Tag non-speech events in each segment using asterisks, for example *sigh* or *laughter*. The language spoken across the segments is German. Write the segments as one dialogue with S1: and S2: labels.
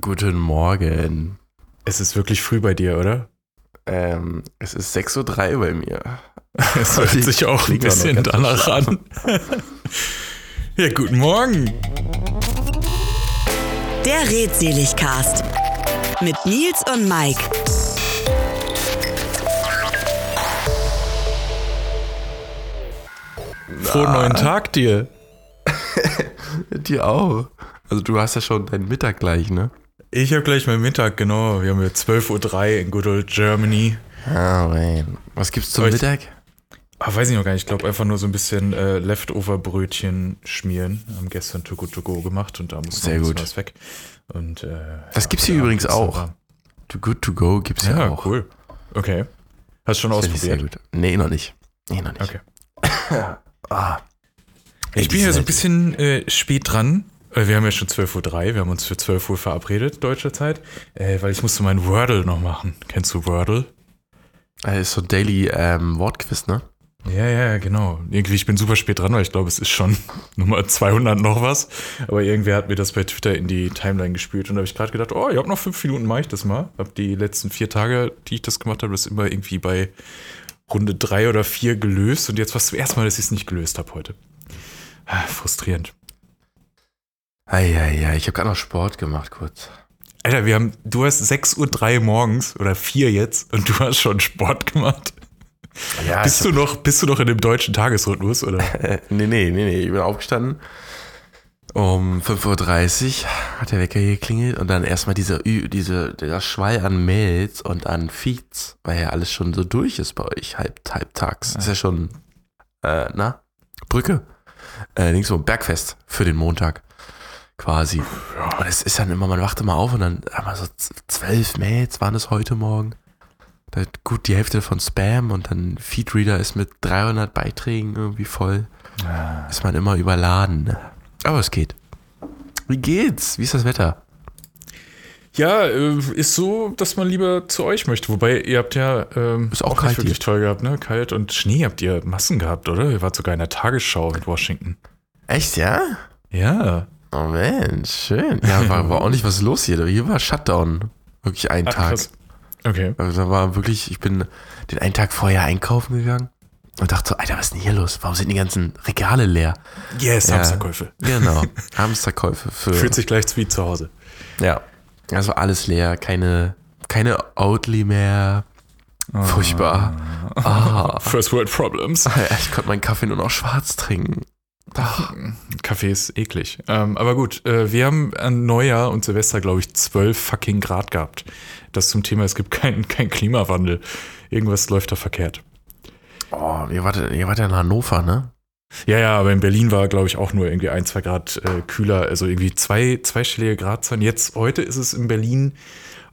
S1: Guten Morgen.
S2: Es ist wirklich früh bei dir, oder?
S1: Ähm, es ist 6.03 Uhr bei mir. *laughs*
S2: Es hört sich auch ein bisschen danach an. *laughs* ja, guten Morgen.
S3: Der Redseligcast mit Nils und Mike.
S2: Frohen neuen Tag dir. *laughs*
S1: Dir auch. Also du hast ja schon deinen Mittag gleich, ne?
S2: Ich habe gleich meinen Mittag, genau. Wir haben ja 12.03 Uhr in Good Old Germany.
S1: Ah, man. Was gibt's zum
S2: ich-
S1: Mittag?
S2: Ah, weiß ich noch gar nicht. Ich glaube einfach nur so ein bisschen äh, Leftover-Brötchen schmieren. Haben gestern Too Good To Go gemacht und da muss noch
S1: Sehr
S2: bisschen
S1: gut.
S2: was weg. Und, äh,
S1: Das
S2: ja,
S1: gibt's hier übrigens auch. Too Good To Go gibt's ja,
S2: Ja,
S1: auch.
S2: cool. Okay. Hast du schon
S1: Finde ich sehr
S2: ausprobiert?
S1: gut. Nee, noch nicht. Nee, noch nicht.
S2: Okay. *laughs*
S1: Ah.
S2: Ich bin
S1: ja
S2: ja so ein bisschen äh, spät dran. Äh, Wir haben ja schon 12.03 Uhr. Wir haben uns für 12 Uhr verabredet, deutscher Zeit. Äh, weil ich musste mein Wordle noch machen. Kennst du Wordle?
S1: Das ist so ein Daily ähm, Wortquiz, ne?
S2: Ja, ja, genau. Irgendwie, ich bin super spät dran, weil ich glaube, es ist schon *laughs* Nummer 200 noch was. Aber irgendwer hat mir das bei Twitter in die Timeline gespielt und da habe ich gerade gedacht, oh, ich habe noch fünf Minuten, mache ich das mal. Hab die letzten vier Tage, die ich das gemacht habe, das immer irgendwie bei Runde drei oder vier gelöst und jetzt war es zum ersten Mal, dass ich es nicht gelöst habe heute. Ah, frustrierend.
S1: Eieiei, ich habe gerade noch Sport gemacht, kurz.
S2: Alter, wir haben, du hast 6.03 Uhr morgens oder 4 jetzt und du hast schon Sport gemacht.
S1: Ja,
S2: Bist du noch, bist du noch in dem deutschen Tagesrhythmus oder? *laughs*
S1: Nee, nee, nee, nee. Ich bin aufgestanden. Um 5.30 Uhr hat der Wecker hier geklingelt und dann erstmal dieser, Ü- diese, dieser Schwall an Mails und an Feeds, weil ja alles schon so durch ist bei euch, halb, halbtags. Ist ja schon, äh, na, Brücke. Äh, links so Bergfest für den Montag. Quasi. Und es ist dann immer, man wacht immer auf und dann haben wir so zwölf Mails waren es heute Morgen. Da gut die Hälfte von Spam und dann Feedreader ist mit 300 Beiträgen irgendwie voll ist man immer überladen. ne? Aber es geht. Wie geht's? Wie ist das Wetter?
S2: Ja, äh, ist so, dass man lieber zu euch möchte. Wobei, ihr habt ja ähm,
S1: Ist auch
S2: nicht
S1: kalt
S2: wirklich
S1: hier.
S2: toll gehabt, ne? Kalt und Schnee habt ihr Massen gehabt, oder? Ihr wart sogar in der Tagesschau mit Washington.
S1: Echt, ja?
S2: Ja.
S1: Oh Mensch, schön. Ja, war, war auch nicht was los hier. Hier war Shutdown. Wirklich ein
S2: Ach,
S1: Tag.
S2: krass. Okay.
S1: Also da war wirklich, ich bin den einen Tag vorher einkaufen gegangen und dachte so, Alter, was ist denn hier los? Warum sind die ganzen Regale leer?
S2: Yes,
S1: Ja.
S2: Hamsterkäufe. *laughs*
S1: Genau. Hamsterkäufe für.
S2: Fühlt sich gleich wie zu Hause.
S1: Ja. Also alles leer. Keine, keine Oatly mehr. Furchtbar. Ah. *laughs*
S2: First World Problems. *laughs*
S1: Ich konnte meinen Kaffee nur noch schwarz trinken. Ach.
S2: Kaffee ist eklig. Ähm, aber gut, äh, wir haben an Neujahr und Silvester, glaube ich, 12 fucking Grad gehabt. Das zum Thema, es gibt keinen kein Klimawandel. Irgendwas läuft da verkehrt.
S1: Oh, ihr wart, ihr wart ja in Hannover, ne?
S2: Ja, ja, aber in Berlin war, glaube ich, auch nur irgendwie ein, zwei Grad äh, kühler. Also irgendwie zwei, zweistellige Gradzahlen. Jetzt, heute ist es in Berlin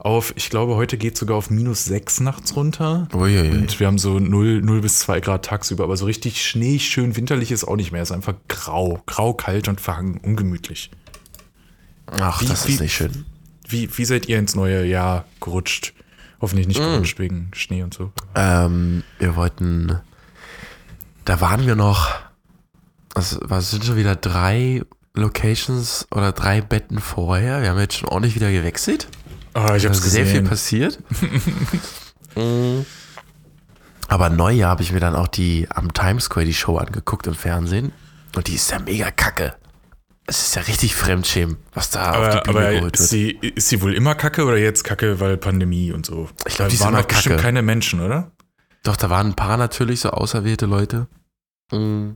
S2: auf, ich glaube, heute geht sogar auf minus sechs nachts runter.
S1: Uiuiui.
S2: Und wir haben so 0, 0 bis 2 Grad tagsüber. Aber so richtig Schnee, schön winterlich ist auch nicht mehr. Es ist einfach grau. Grau, kalt und verhangen. Ungemütlich.
S1: Ach,
S2: Wie-
S1: das
S2: wie-
S1: ist nicht schön.
S2: Wie, wie seid ihr ins neue Jahr gerutscht? Hoffentlich nicht gerutscht wegen Schnee und so.
S1: Ähm, wir wollten, da waren wir noch, es was sind schon wieder drei Locations oder drei Betten vorher. Wir haben jetzt schon ordentlich wieder gewechselt.
S2: Ah, ich
S1: Da
S2: hab's
S1: ist sehr viel passiert. *laughs* Mm. Aber Neujahr habe ich mir dann auch die am Times Square die Show angeguckt im Fernsehen. Und die ist ja mega kacke. Es ist ja richtig Fremdschämen, was da auf
S2: Aber,
S1: die Bühne
S2: aber
S1: geholt
S2: ist,
S1: wird.
S2: sie, ist sie wohl immer kacke oder jetzt kacke, weil Pandemie und so?
S1: Ich glaub,
S2: Da
S1: die ist
S2: waren
S1: immer
S2: doch bestimmt
S1: kacke.
S2: keine Menschen, oder?
S1: Doch, da waren ein paar natürlich so auserwählte Leute. Mm.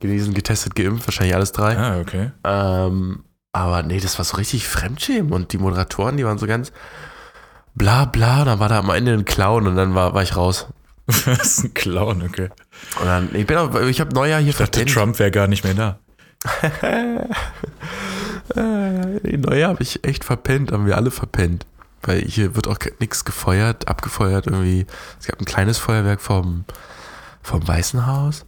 S1: Genesen, getestet, geimpft, wahrscheinlich alles drei.
S2: Ah, okay.
S1: Ähm, aber nee, das war so richtig Fremdschämen. Und die Moderatoren, die waren so ganz bla bla. Dann war da am Ende ein Clown und dann war, war ich raus. *laughs*
S2: das ist ein Clown, okay.
S1: Und dann, ich bin auch, ich habe Neujahr hier
S2: Ich dachte,
S1: verpennt.
S2: Trump wäre gar nicht mehr da. *laughs*
S1: Neujahr habe ich echt verpennt, haben wir alle verpennt. Weil hier wird auch nichts gefeuert, abgefeuert irgendwie. Es gab ein kleines Feuerwerk vom, vom Weißen Haus.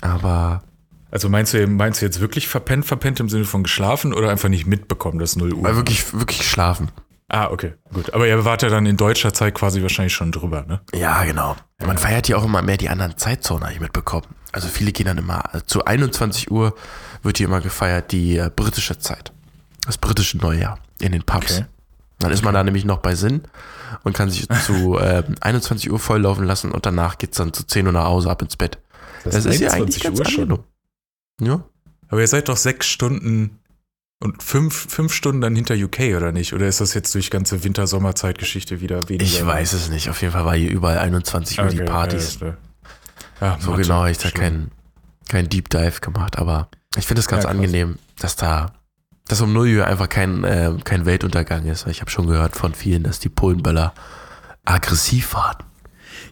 S1: Aber
S2: Also meinst du, meinst du jetzt wirklich verpennt, verpennt im Sinne von geschlafen oder einfach nicht mitbekommen, dass 0 Uhr?
S1: war wirklich, wirklich schlafen.
S2: ah, okay, gut. Aber ihr wart ja dann in deutscher Zeit quasi wahrscheinlich schon drüber, ne?
S1: Ja, genau. Man feiert hier auch immer mehr die anderen Zeitzonen, habe ich mitbekommen. Also viele gehen dann immer, also zu 21 Uhr wird hier immer gefeiert die äh, britische Zeit. Das britische Neujahr. in den Pubs.
S2: Okay.
S1: Dann ist man da nämlich noch bei Sinn und kann sich zu äh, 21 Uhr volllaufen lassen und danach geht's dann zu 10 Uhr nach Hause ab ins Bett. Das, ist ja eigentlich ganz angenehm. Ja.
S2: Aber ihr seid doch sechs Stunden und fünf, fünf Stunden dann hinter UK, oder nicht? Oder ist das jetzt durch ganze Winter-Sommer-Zeitgeschichte wieder weniger?
S1: Ich weiß es nicht. Auf jeden Fall war hier überall 21 Uhr die
S2: Okay,
S1: Partys.
S2: Ja, ja,
S1: so
S2: Mathe,
S1: genau habe ich da keinen kein Deep Dive gemacht, aber ich finde es ganz
S2: Ja,
S1: angenehm, dass da dass um 0 Uhr einfach kein, äh, kein Weltuntergang ist. Ich habe schon gehört von vielen, dass die Polenböller aggressiv waren.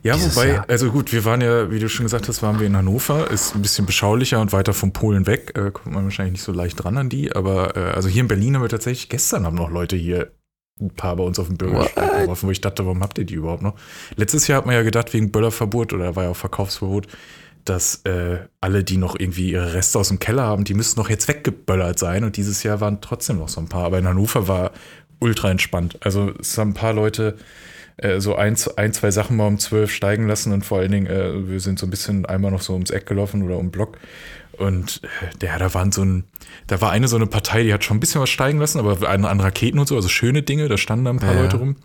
S2: Ja,
S1: dieses
S2: wobei,
S1: Jahr.
S2: also gut, wir waren ja, wie du schon gesagt hast, waren wir in Hannover, ist ein bisschen beschaulicher und weiter von Polen weg. Äh, kommt man wahrscheinlich nicht so leicht dran an die, aber äh, also hier in Berlin haben wir tatsächlich, gestern haben noch Leute hier ein paar bei uns auf dem Bürgersteig geworfen, wo ich dachte, warum habt ihr die überhaupt noch? Letztes Jahr hat man ja gedacht, wegen Böllerverbot oder war ja auch Verkaufsverbot, dass äh, alle, die noch irgendwie ihre Reste aus dem Keller haben, die müssten noch jetzt weggeböllert sein und dieses Jahr waren trotzdem noch so ein paar. Aber in Hannover war ultra entspannt. Also es haben ein paar Leute äh, so ein, ein, zwei Sachen mal um zwölf steigen lassen und vor allen Dingen, äh, wir sind so ein bisschen einmal noch so ums Eck gelaufen oder um Block und äh, der, da waren so ein, da war eine so eine Partei, die hat schon ein bisschen was steigen lassen, aber an, an Raketen und so, also schöne Dinge, da standen da ein paar
S1: Ja.
S2: Leute rum.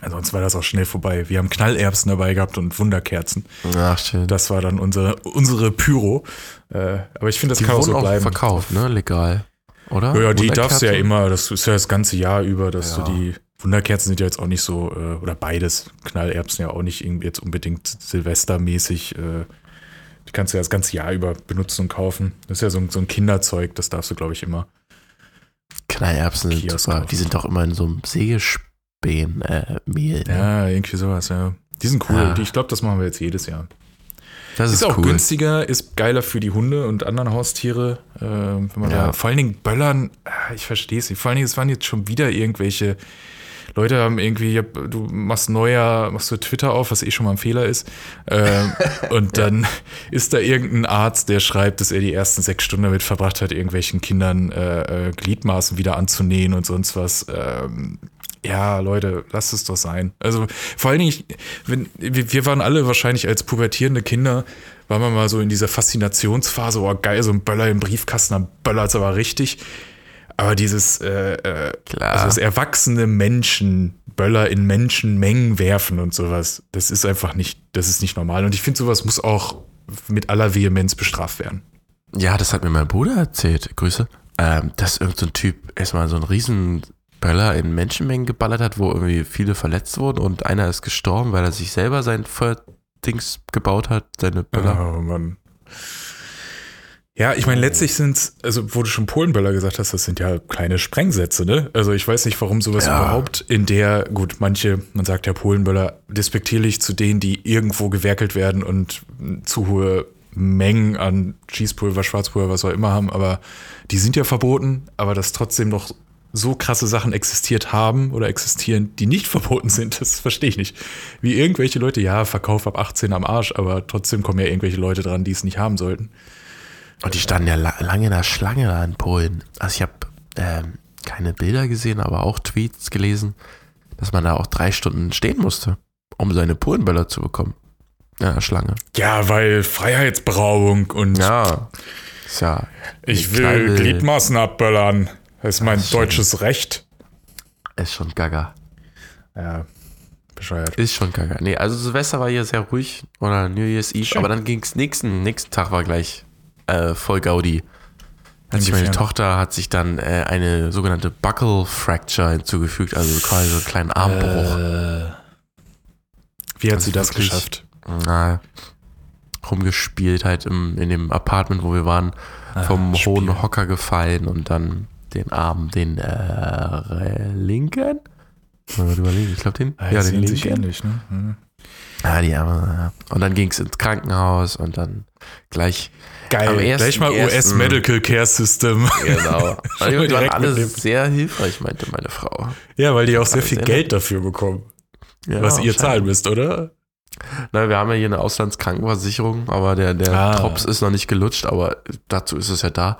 S2: Ansonsten war das auch schnell vorbei. Wir haben Knallerbsen dabei gehabt und Wunderkerzen.
S1: Ach, schön.
S2: Das war dann unsere, unsere Pyro. Äh, aber ich finde, das
S1: die
S2: kann auch so
S1: auch
S2: bleiben.
S1: verkauft, ne? Legal. Oder?
S2: Ja, ja, die darfst du ja immer, das ist ja das ganze Jahr über, dass
S1: Ja.
S2: du die Wunderkerzen sind ja jetzt auch nicht so, äh, oder beides, Knallerbsen ja auch nicht irgendwie jetzt unbedingt silvestermäßig, äh, die kannst du ja das ganze Jahr über benutzen und kaufen. Das ist ja so, ein- so ein Kinderzeug, das darfst du, glaube ich, immer.
S1: Knallerbsen sind
S2: Kiosk
S1: super.
S2: kaufen.
S1: Die sind doch immer in so einem Sägespänen äh. Ne?
S2: Ja, irgendwie sowas, ja. Die sind cool. Die, ich glaube, das machen wir jetzt jedes Jahr.
S1: Das
S2: Ist,
S1: ist,
S2: auch
S1: cool.
S2: günstiger, ist geiler für die Hunde und anderen Haustiere. Äh, wenn man
S1: Ja.
S2: da, vor allen Dingen Böllern, ah, ich verstehe es nicht. Vor allen Dingen, es waren jetzt schon wieder irgendwelche Leute haben irgendwie, du machst neuer, machst du Twitter auf, was eh schon mal ein Fehler ist. Ähm, *laughs* und dann ist da irgendein Arzt, der schreibt, dass er die ersten sechs Stunden damit verbracht hat, irgendwelchen Kindern äh, äh, Gliedmaßen wieder anzunähen und sonst was. Ähm, ja, Leute, lasst es doch sein. Also vor allen Dingen, ich- wenn, wir, wir waren alle wahrscheinlich als pubertierende Kinder, waren wir mal so in dieser Faszinationsphase, oh geil, so ein Böller im Briefkasten, dann böllert's aber richtig. Aber dieses, äh, äh, also das erwachsene Menschen Böller in Menschenmengen werfen und sowas, das ist einfach nicht, das ist nicht normal. Und ich finde, sowas muss auch mit aller Vehemenz bestraft werden.
S1: Ja, das hat mir mein Bruder erzählt. Grüße. Ähm, dass irgendein so ein Typ erstmal so einen riesen Böller in Menschenmengen geballert hat, wo irgendwie viele verletzt wurden und einer ist gestorben, weil er sich selber sein Feuerdings gebaut hat, seine Böller.
S2: Oh Mann. Ja, ich meine, letztlich sind also wo du schon Polenböller gesagt hast, das sind ja kleine Sprengsätze, ne? Also ich weiß nicht, warum sowas
S1: Ja.
S2: überhaupt in der, gut, manche, man sagt ja Polenböller despektierlich zu denen, die irgendwo gewerkelt werden und zu hohe Mengen an Schießpulver, Schwarzpulver, was auch immer haben, aber die sind ja verboten, aber dass trotzdem noch so krasse Sachen existiert haben oder existieren, die nicht *laughs* verboten sind, das verstehe ich nicht. Wie irgendwelche Leute, ja, Verkauf ab 18 am Arsch, aber trotzdem kommen ja irgendwelche Leute dran, die es nicht haben sollten.
S1: Und die standen ja la lange in der Schlange da in Polen. Also ich habe ähm, keine Bilder gesehen, aber auch Tweets gelesen, dass man da auch drei Stunden stehen musste, um seine Polenböller zu bekommen. Ja, in der Schlange.
S2: Ja, weil Freiheitsberauung und
S1: Ja. Ist ja.
S2: ich will
S1: Kneipe
S2: Gliedmaßen abböllern. Das ist mein
S1: Ach, schon.
S2: deutsches Recht.
S1: Ist schon gaga.
S2: Ja, bescheuert.
S1: Ist schon gaga. Nee, also Silvester war hier sehr ruhig oder New Year's Eve,
S2: Schön.
S1: aber dann ging's nächsten, nächsten Tag war gleich äh, voll Gaudi. Hat sich meine? Tochter hat sich dann äh, eine sogenannte Buckle Fracture hinzugefügt, also quasi so einen kleinen Armbruch.
S2: Äh, wie hat
S1: Also
S2: sie das
S1: wirklich-
S2: geschafft?
S1: Na, rumgespielt halt im, in dem Apartment, wo wir waren, vom
S2: Ah,
S1: hohen
S2: Spiel.
S1: Hocker gefallen und dann den Arm, den äh, linken? Mal überlegen, ich glaube den.
S2: Ah,
S1: ja,
S2: die
S1: den
S2: sehen sich
S1: linken.
S2: ähnlich, ne? Mhm.
S1: Ah, die Arme. Und dann ging es ins Krankenhaus und dann gleich.
S2: Geil,
S1: Am ersten-
S2: gleich mal US Medical Care System.
S1: Genau. *laughs* Die waren alle sehr hilfreich, meinte meine Frau.
S2: ja, weil die auch sehr viel
S1: sehr
S2: Geld dafür bekommen,
S1: Ja,
S2: was ihr zahlen müsst, oder?
S1: Na, wir haben ja hier eine Auslandskrankenversicherung, aber der, der
S2: Ah.
S1: Drops ist noch nicht gelutscht, aber dazu ist es ja da.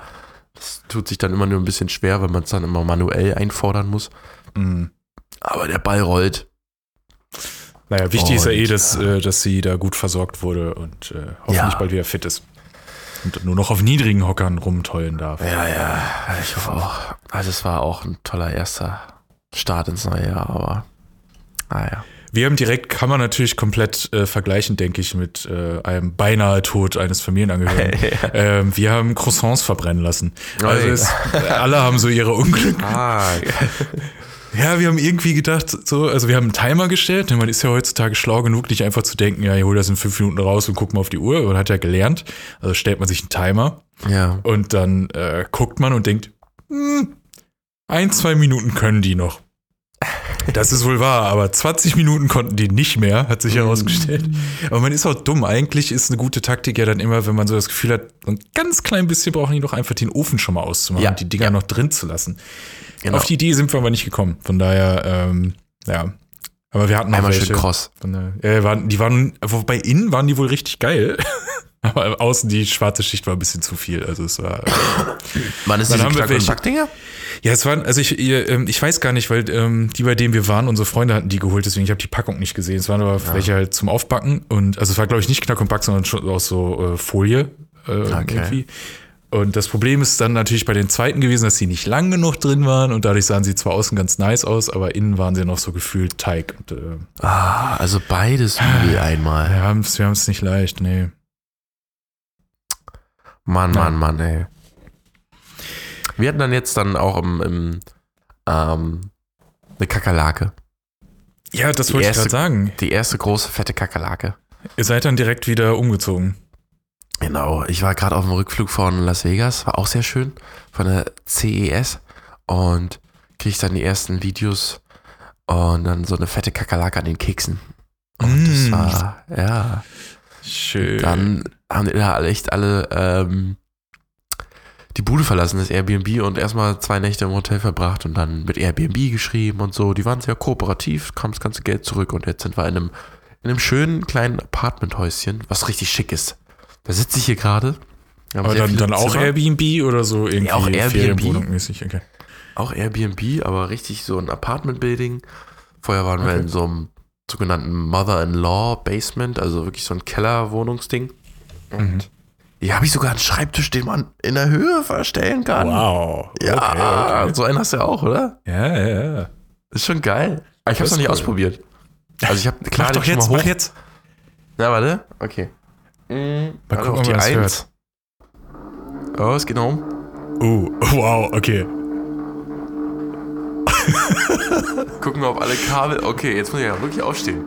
S1: Das tut sich dann immer nur ein bisschen schwer, wenn man es dann immer manuell einfordern muss.
S2: Mhm.
S1: Aber der Ball rollt.
S2: Naja, wichtig ist ja eh,
S1: Und,
S2: dass, äh, dass sie da gut versorgt wurde und äh, hoffentlich
S1: Ja.
S2: bald wieder fit ist. Und nur noch auf niedrigen Hockern rumtollen darf.
S1: Ja, ja, ich hoffe auch. Also es war auch ein toller erster Start ins neue Jahr, aber naja.
S2: Wir haben direkt, kann man natürlich komplett äh, vergleichen, denke ich, mit äh, einem beinahe Tod eines Familienangehörigen. *laughs* ähm, wir haben Croissants verbrennen lassen. Also es, alle haben so ihre Unglück.
S1: Ah,
S2: Ja, wir haben irgendwie gedacht, so, also wir haben einen Timer gestellt, denn man ist ja heutzutage schlau genug, nicht einfach zu denken, ja, ich hol das in fünf Minuten raus und guck mal auf die Uhr. Man hat ja gelernt. Also stellt man sich einen Timer
S1: ja.
S2: und dann äh, guckt man und denkt, hm, ein, zwei Minuten können die noch. Das ist wohl wahr, aber 20 Minuten konnten die nicht mehr, hat sich herausgestellt. Aber man ist auch dumm. Eigentlich ist eine gute Taktik ja dann immer, wenn man so das Gefühl hat, ein ganz klein bisschen brauchen die noch einfach den Ofen schon mal auszumachen
S1: Ja,
S2: und die Dinger
S1: ja.
S2: noch drin zu lassen.
S1: Genau.
S2: Auf die Idee sind wir aber nicht gekommen. Von daher, ähm, ja. Aber wir hatten noch
S1: Einmal
S2: welche.
S1: schön cross.
S2: Von daher, ja, waren, die waren, wobei innen waren die wohl richtig geil. Aber außen die schwarze Schicht war ein bisschen zu viel. Also es war. *laughs*
S1: Wann ist
S2: Dann
S1: diese
S2: haben wir? Ja, es waren, also ich, ähm, ich weiß gar nicht, weil ähm, die, bei denen wir waren, unsere Freunde hatten die geholt, deswegen ich habe die Packung nicht gesehen. Es waren aber welche halt zum Aufbacken und also es war, glaube ich, nicht Knack und Back, sondern schon aus so äh, Folie äh, irgendwie. Und das Problem ist dann natürlich bei den zweiten gewesen, dass sie nicht lang genug drin waren und dadurch sahen sie zwar außen ganz nice aus, aber innen waren sie noch so gefühlt Teig. Und, äh,
S1: Ah, also beides übel einmal.
S2: wir haben es wir haben's nicht leicht, nee.
S1: Mann. Mann, Mann, ey. Wir hatten dann jetzt dann auch im, im ähm, eine Kakerlake.
S2: Ja, das
S1: Die
S2: wollte ich gerade sagen.
S1: Die erste große, fette Kakerlake.
S2: Ihr seid dann direkt wieder umgezogen.
S1: Genau, ich war gerade auf dem Rückflug von Las Vegas, war auch sehr schön, von der CES und krieg dann die ersten Videos und dann so eine fette Kakerlake an den Keksen. Und das
S2: Mm.
S1: war, ja,
S2: Schön.
S1: dann haben die da alle echt alle ähm, die Bude verlassen, das Airbnb und erstmal zwei Nächte im Hotel verbracht und dann mit Airbnb geschrieben und so. Die waren sehr kooperativ, kam das ganze Geld zurück und jetzt sind wir in einem, in einem schönen kleinen Apartmenthäuschen, was richtig schick ist. Da sitze ich hier gerade. Wir
S2: aber dann, dann auch
S1: Zimmer.
S2: Airbnb oder so irgendwie
S1: auch Airbnb.
S2: Okay.
S1: Auch Airbnb, aber richtig so ein Apartment-Building. Vorher waren wir
S2: Okay.
S1: in so einem sogenannten Mother-in-Law-Basement, also wirklich so ein Keller-Wohnungsding. Und
S2: Mhm.
S1: hier habe ich sogar einen Schreibtisch, den man in der Höhe verstellen kann.
S2: Wow.
S1: Ja,
S2: Okay,
S1: so einen hast du ja auch, oder?
S2: Ja, ja, ja.
S1: Ist schon geil. Aber ich habe es noch nicht
S2: cool.
S1: ausprobiert. Also ich habe klar
S2: mach doch jetzt,
S1: mal
S2: mach
S1: hoch.
S2: jetzt.
S1: Na, warte. Okay. Mhm.
S2: Mal
S1: Warte,
S2: gucken,
S1: auf
S2: ob
S1: die
S2: man das
S1: Eins. Oh, es geht noch um.
S2: Oh, wow, okay.
S1: Gucken wir, ob alle Kabel. Okay, jetzt muss ich ja wirklich aufstehen.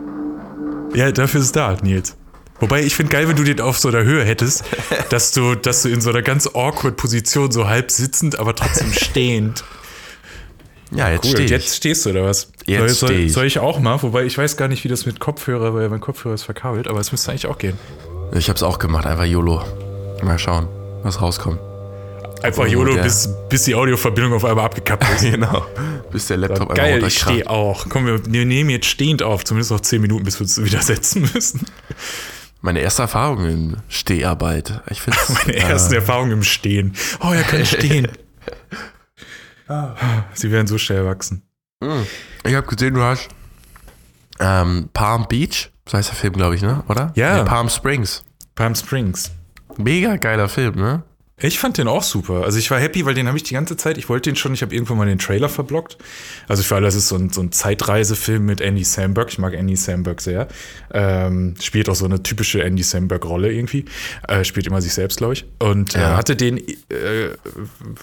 S2: Ja, dafür ist es da, Nils. Wobei, ich finde geil, wenn du den auf so einer Höhe hättest, *laughs* dass du, dass du in so einer ganz awkward Position, so halb sitzend, aber trotzdem *laughs* stehend.
S1: Ja, jetzt
S2: Cool,
S1: ich.
S2: jetzt stehst du, oder was?
S1: Jetzt
S2: soll,
S1: steh
S2: soll,
S1: ich.
S2: soll ich auch mal? Wobei, ich weiß gar nicht, wie das mit Kopfhörer, weil mein Kopfhörer ist verkabelt, aber es müsste eigentlich auch gehen.
S1: Ich habe es auch gemacht, einfach YOLO. Mal schauen, was rauskommt.
S2: Einfach YOLO,
S1: der-
S2: bis, bis die Audioverbindung auf einmal abgekappt *laughs* ist.
S1: genau. Bis der Laptop einmal
S2: Geil, ich stehe auch. Komm, wir, wir nehmen jetzt stehend auf, zumindest noch 10 Minuten, bis wir uns wieder setzen müssen.
S1: Meine erste Erfahrung in Steharbeit. Ich finde *laughs*
S2: Meine ersten Erfahrungen im Stehen. Oh, er kann *laughs* stehen. Sie werden so schnell wachsen.
S1: Ich habe gesehen, du hast ähm, Palm Beach, so heißt der Film, glaube ich, ne? Oder?
S2: Ja.
S1: Nee, Palm Springs.
S2: Palm Springs.
S1: Mega geiler Film, ne?
S2: Ich fand den auch super. Also ich war happy, weil den habe ich die ganze Zeit, ich wollte den schon, ich habe irgendwann mal den Trailer verblockt. Also für alle, das ist so ein, so ein Zeitreisefilm mit Andy Samberg. Ich mag Andy Samberg sehr. Ähm, spielt auch so eine typische Andy Samberg-Rolle irgendwie. Äh, spielt immer sich selbst, glaube ich. Und äh,
S1: Ja.
S2: hatte den äh,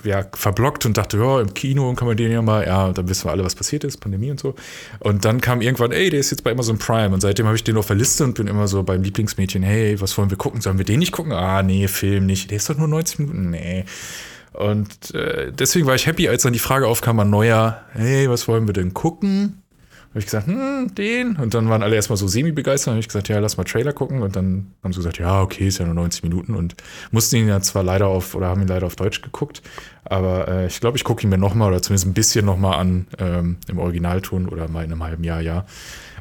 S2: ja, verblockt und dachte, ja, im Kino kann man den ja mal, ja, dann wissen wir alle, was passiert ist, Pandemie und so. Und dann kam irgendwann, ey, der ist jetzt bei Amazon Prime. Und seitdem habe ich den auf der Liste und bin immer so beim Lieblingsmädchen, hey, was wollen wir gucken? Sollen wir den nicht gucken? Ah, nee, Film nicht. Der ist doch nur 90 Minuten. Nee. Und äh, deswegen war ich happy, als dann die Frage aufkam an Neujahr, hey, was wollen wir denn gucken? Habe ich gesagt, hm, den. Und dann waren alle erstmal so semi-begeistert. Habe ich gesagt, ja, lass mal Trailer gucken. Und dann haben sie gesagt, ja, okay, ist ja nur 90 Minuten. Und mussten ihn ja zwar leider auf, oder haben ihn leider auf Deutsch geguckt. Aber äh, ich glaube, ich gucke ihn mir nochmal oder zumindest ein bisschen nochmal an ähm, im Originalton oder mal in einem halben Jahr, ja.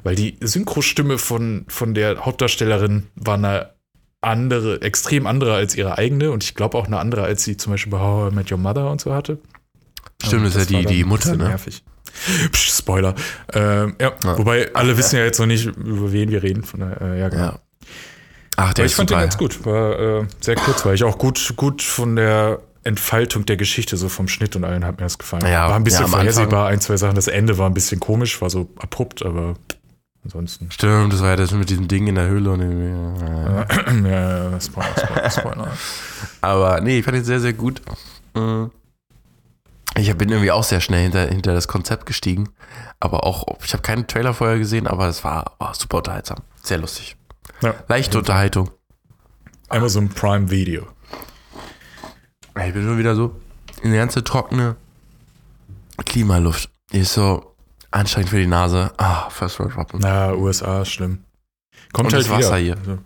S2: Weil die Synchrostimme von, von der Hauptdarstellerin war eine andere, extrem andere als ihre eigene. Und ich glaube auch eine andere, als sie zum Beispiel bei How I Met Your Mother und so hatte.
S1: Stimmt, das ist ja die, die Mutter, ne?
S2: Nervig. Psch, Spoiler. Ähm, ja,
S1: Ja.
S2: wobei alle wissen ja jetzt noch nicht, über wen wir reden. Von der, äh, ja, genau.
S1: Ja. Ach, der
S2: Aber ich fand den ganz gut. War äh, sehr kurz, weil ich auch gut, gut von der Entfaltung der Geschichte, so vom Schnitt und allen hat mir das gefallen.
S1: Ja,
S2: war ein bisschen
S1: ja,
S2: vorhersehbar, ein, zwei Sachen. Das Ende war ein bisschen komisch, war so abrupt, aber ansonsten.
S1: Stimmt, das war ja das mit diesem Ding in der Höhle und irgendwie,
S2: ja, ja, Spoiler, Spoiler, *laughs* Spoiler.
S1: Aber nee, ich fand ihn sehr, sehr gut. Mm. Ich bin irgendwie auch sehr schnell hinter, hinter das Konzept gestiegen. Aber auch, ich habe keinen Trailer vorher gesehen, aber es war, war super unterhaltsam. Sehr lustig.
S2: Ja.
S1: Leichte Unterhaltung.
S2: Amazon Prime Video.
S1: Ich bin schon wieder so in die ganze trockene Klimaluft. Ist so anstrengend für die Nase. Ah, First World Problem.
S2: Na, USA ist schlimm. Kommt
S1: Und
S2: halt
S1: das Wasser
S2: wieder.
S1: hier.
S2: Also.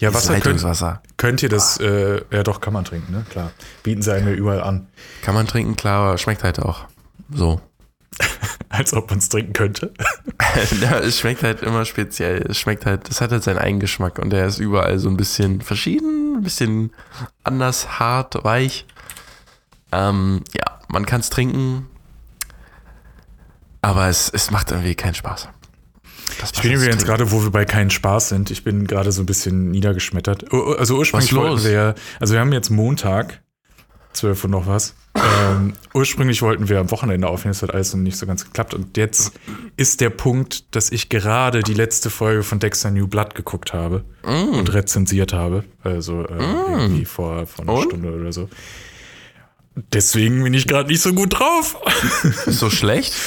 S2: Ja,
S1: Dieses
S2: Wasser könnt,
S1: Leitungswasser.
S2: könnt ihr das, äh, ja doch, kann man trinken, ne? Klar. Bieten sie einem ja überall an.
S1: Kann man trinken, klar, aber schmeckt halt auch. So. *laughs*
S2: Als ob man es trinken könnte. *laughs*
S1: ja, es schmeckt halt immer speziell. Es schmeckt halt, das hat halt seinen eigenen Geschmack und der ist überall so ein bisschen verschieden, ein bisschen anders, hart, weich. Ähm, ja, man kann es trinken, aber es, es macht irgendwie keinen Spaß. Das
S2: Ich bin übrigens gerade, wo wir bei keinen Spaß sind, ich bin gerade so ein bisschen niedergeschmettert. Also ursprünglich wollten wir also wir haben jetzt Montag, 12 und noch was. ähm, ursprünglich wollten wir am Wochenende aufnehmen, das hat alles noch nicht so ganz geklappt. Und jetzt ist der Punkt, dass ich gerade die letzte Folge von Dexter New Blood geguckt habe
S1: Mm.
S2: und rezensiert habe. Also äh, irgendwie vor, vor einer
S1: Und?
S2: Stunde oder so. Deswegen bin ich gerade nicht so gut drauf.
S1: Ist so schlecht? *laughs*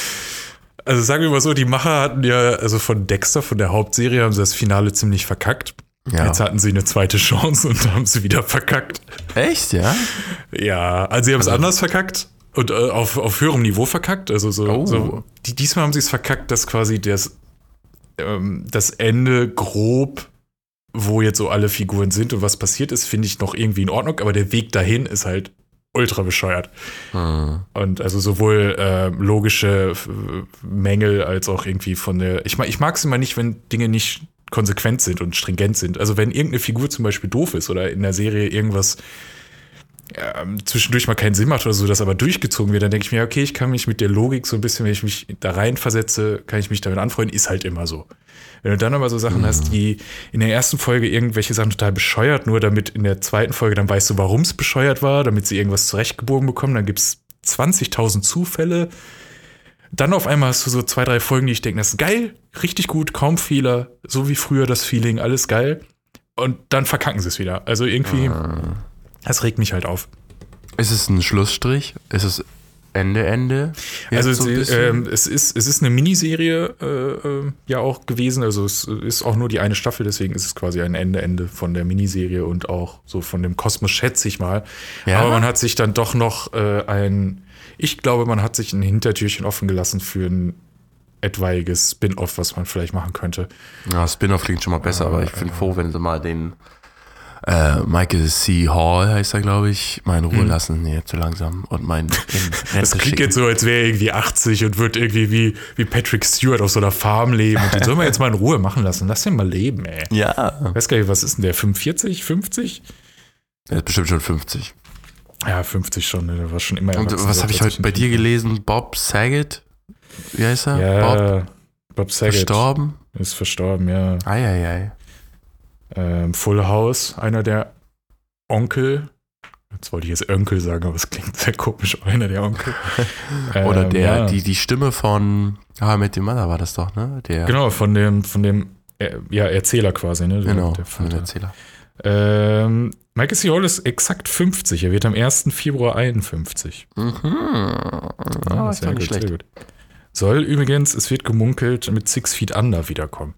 S2: Also sagen wir mal so, die Macher hatten ja, also von Dexter, von der Hauptserie, haben sie das Finale ziemlich verkackt.
S1: Ja.
S2: Jetzt hatten sie eine zweite Chance und haben sie wieder verkackt.
S1: Echt, ja?
S2: Ja, also sie haben es anders verkackt und äh, auf, auf höherem Niveau verkackt. Also so,
S1: Oh.
S2: so die, diesmal haben sie es verkackt, dass quasi das, ähm, das Ende grob, wo jetzt so alle Figuren sind und was passiert ist, finde ich noch irgendwie in Ordnung, aber der Weg dahin ist halt ultra bescheuert.
S1: Hm.
S2: Und also sowohl äh, logische Mängel als auch irgendwie von der. Ich, mag- ich mag es immer nicht, wenn Dinge nicht konsequent sind und stringent sind. Also wenn irgendeine Figur zum Beispiel doof ist oder in der Serie irgendwas ähm, zwischendurch mal keinen Sinn macht oder so, das aber durchgezogen wird, dann denke ich mir, okay, ich kann mich mit der Logik so ein bisschen, wenn ich mich da reinversetze, kann ich mich damit anfreunden, ist halt immer so. Wenn du dann aber so Sachen hast, die in der ersten Folge irgendwelche Sachen total bescheuert, nur damit in der zweiten Folge dann weißt du, warum es bescheuert war, damit sie irgendwas zurechtgebogen bekommen, dann gibt es 20.000 Zufälle. Dann auf einmal hast du so zwei, drei Folgen, die ich denke, das ist geil, richtig gut, kaum Fehler, so wie früher das Feeling, alles geil. Und dann verkacken sie es wieder. Also irgendwie, das regt mich halt auf.
S1: Ist es ein Schlussstrich? Ist es Ende, Ende?
S2: Also
S1: so bisschen?
S2: ähm, es, ist, es ist eine Miniserie äh, äh, ja auch gewesen. Also es ist auch nur die eine Staffel, deswegen ist es quasi ein Ende, Ende von der Miniserie und auch so von dem Kosmos, schätze ich mal.
S1: Ja?
S2: Aber man hat sich dann doch noch äh, ein, ich glaube, man hat sich ein Hintertürchen offen gelassen für ein etwaiges Spin-off, was man vielleicht machen könnte.
S1: Ja, Spin-off klingt schon mal besser, aber ich bin froh, wenn sie mal den äh, Michael C. Hall, heißt er, glaube ich, mal in Ruhe lassen. Nee, zu langsam. Und mein *laughs*
S2: Das klingt jetzt so, als wäre er irgendwie 80 und wird irgendwie wie, wie Patrick Stewart auf so einer Farm leben. Und den soll man jetzt mal in Ruhe machen lassen. Lass den mal leben, ey.
S1: Ja.
S2: weiß gar nicht, was ist denn der? 45, 50?
S1: Er ist bestimmt schon 50.
S2: Ja, 50 schon, ne? der war schon immer
S1: Und was habe ich heute bei dir gelesen? Bob Saget? Wie heißt er? Bob
S2: Ja, Bob, Saget
S1: verstorben?
S2: ist verstorben, ja.
S1: Eieiei.
S2: Ähm, Full House, einer der Onkel. Jetzt wollte ich jetzt Onkel sagen, aber es klingt sehr komisch. Einer der Onkel. *laughs*
S1: Oder
S2: Ähm,
S1: der,
S2: ja.
S1: die, die Stimme von Ah, mit dem Mother war das doch, ne? Der,
S2: Genau, von dem, von dem äh, ja, Erzähler quasi, ne? Der,
S1: genau
S2: Der
S1: von dem. Erzähler.
S2: Ähm, Michael C. Hall ist exakt 50. Er wird am 1. Februar 51.
S1: Mhm.
S2: Ja,
S1: Ah, ist
S2: gut,
S1: schlecht.
S2: sehr gut. Soll übrigens, es wird gemunkelt, mit Six Feet Under wiederkommen.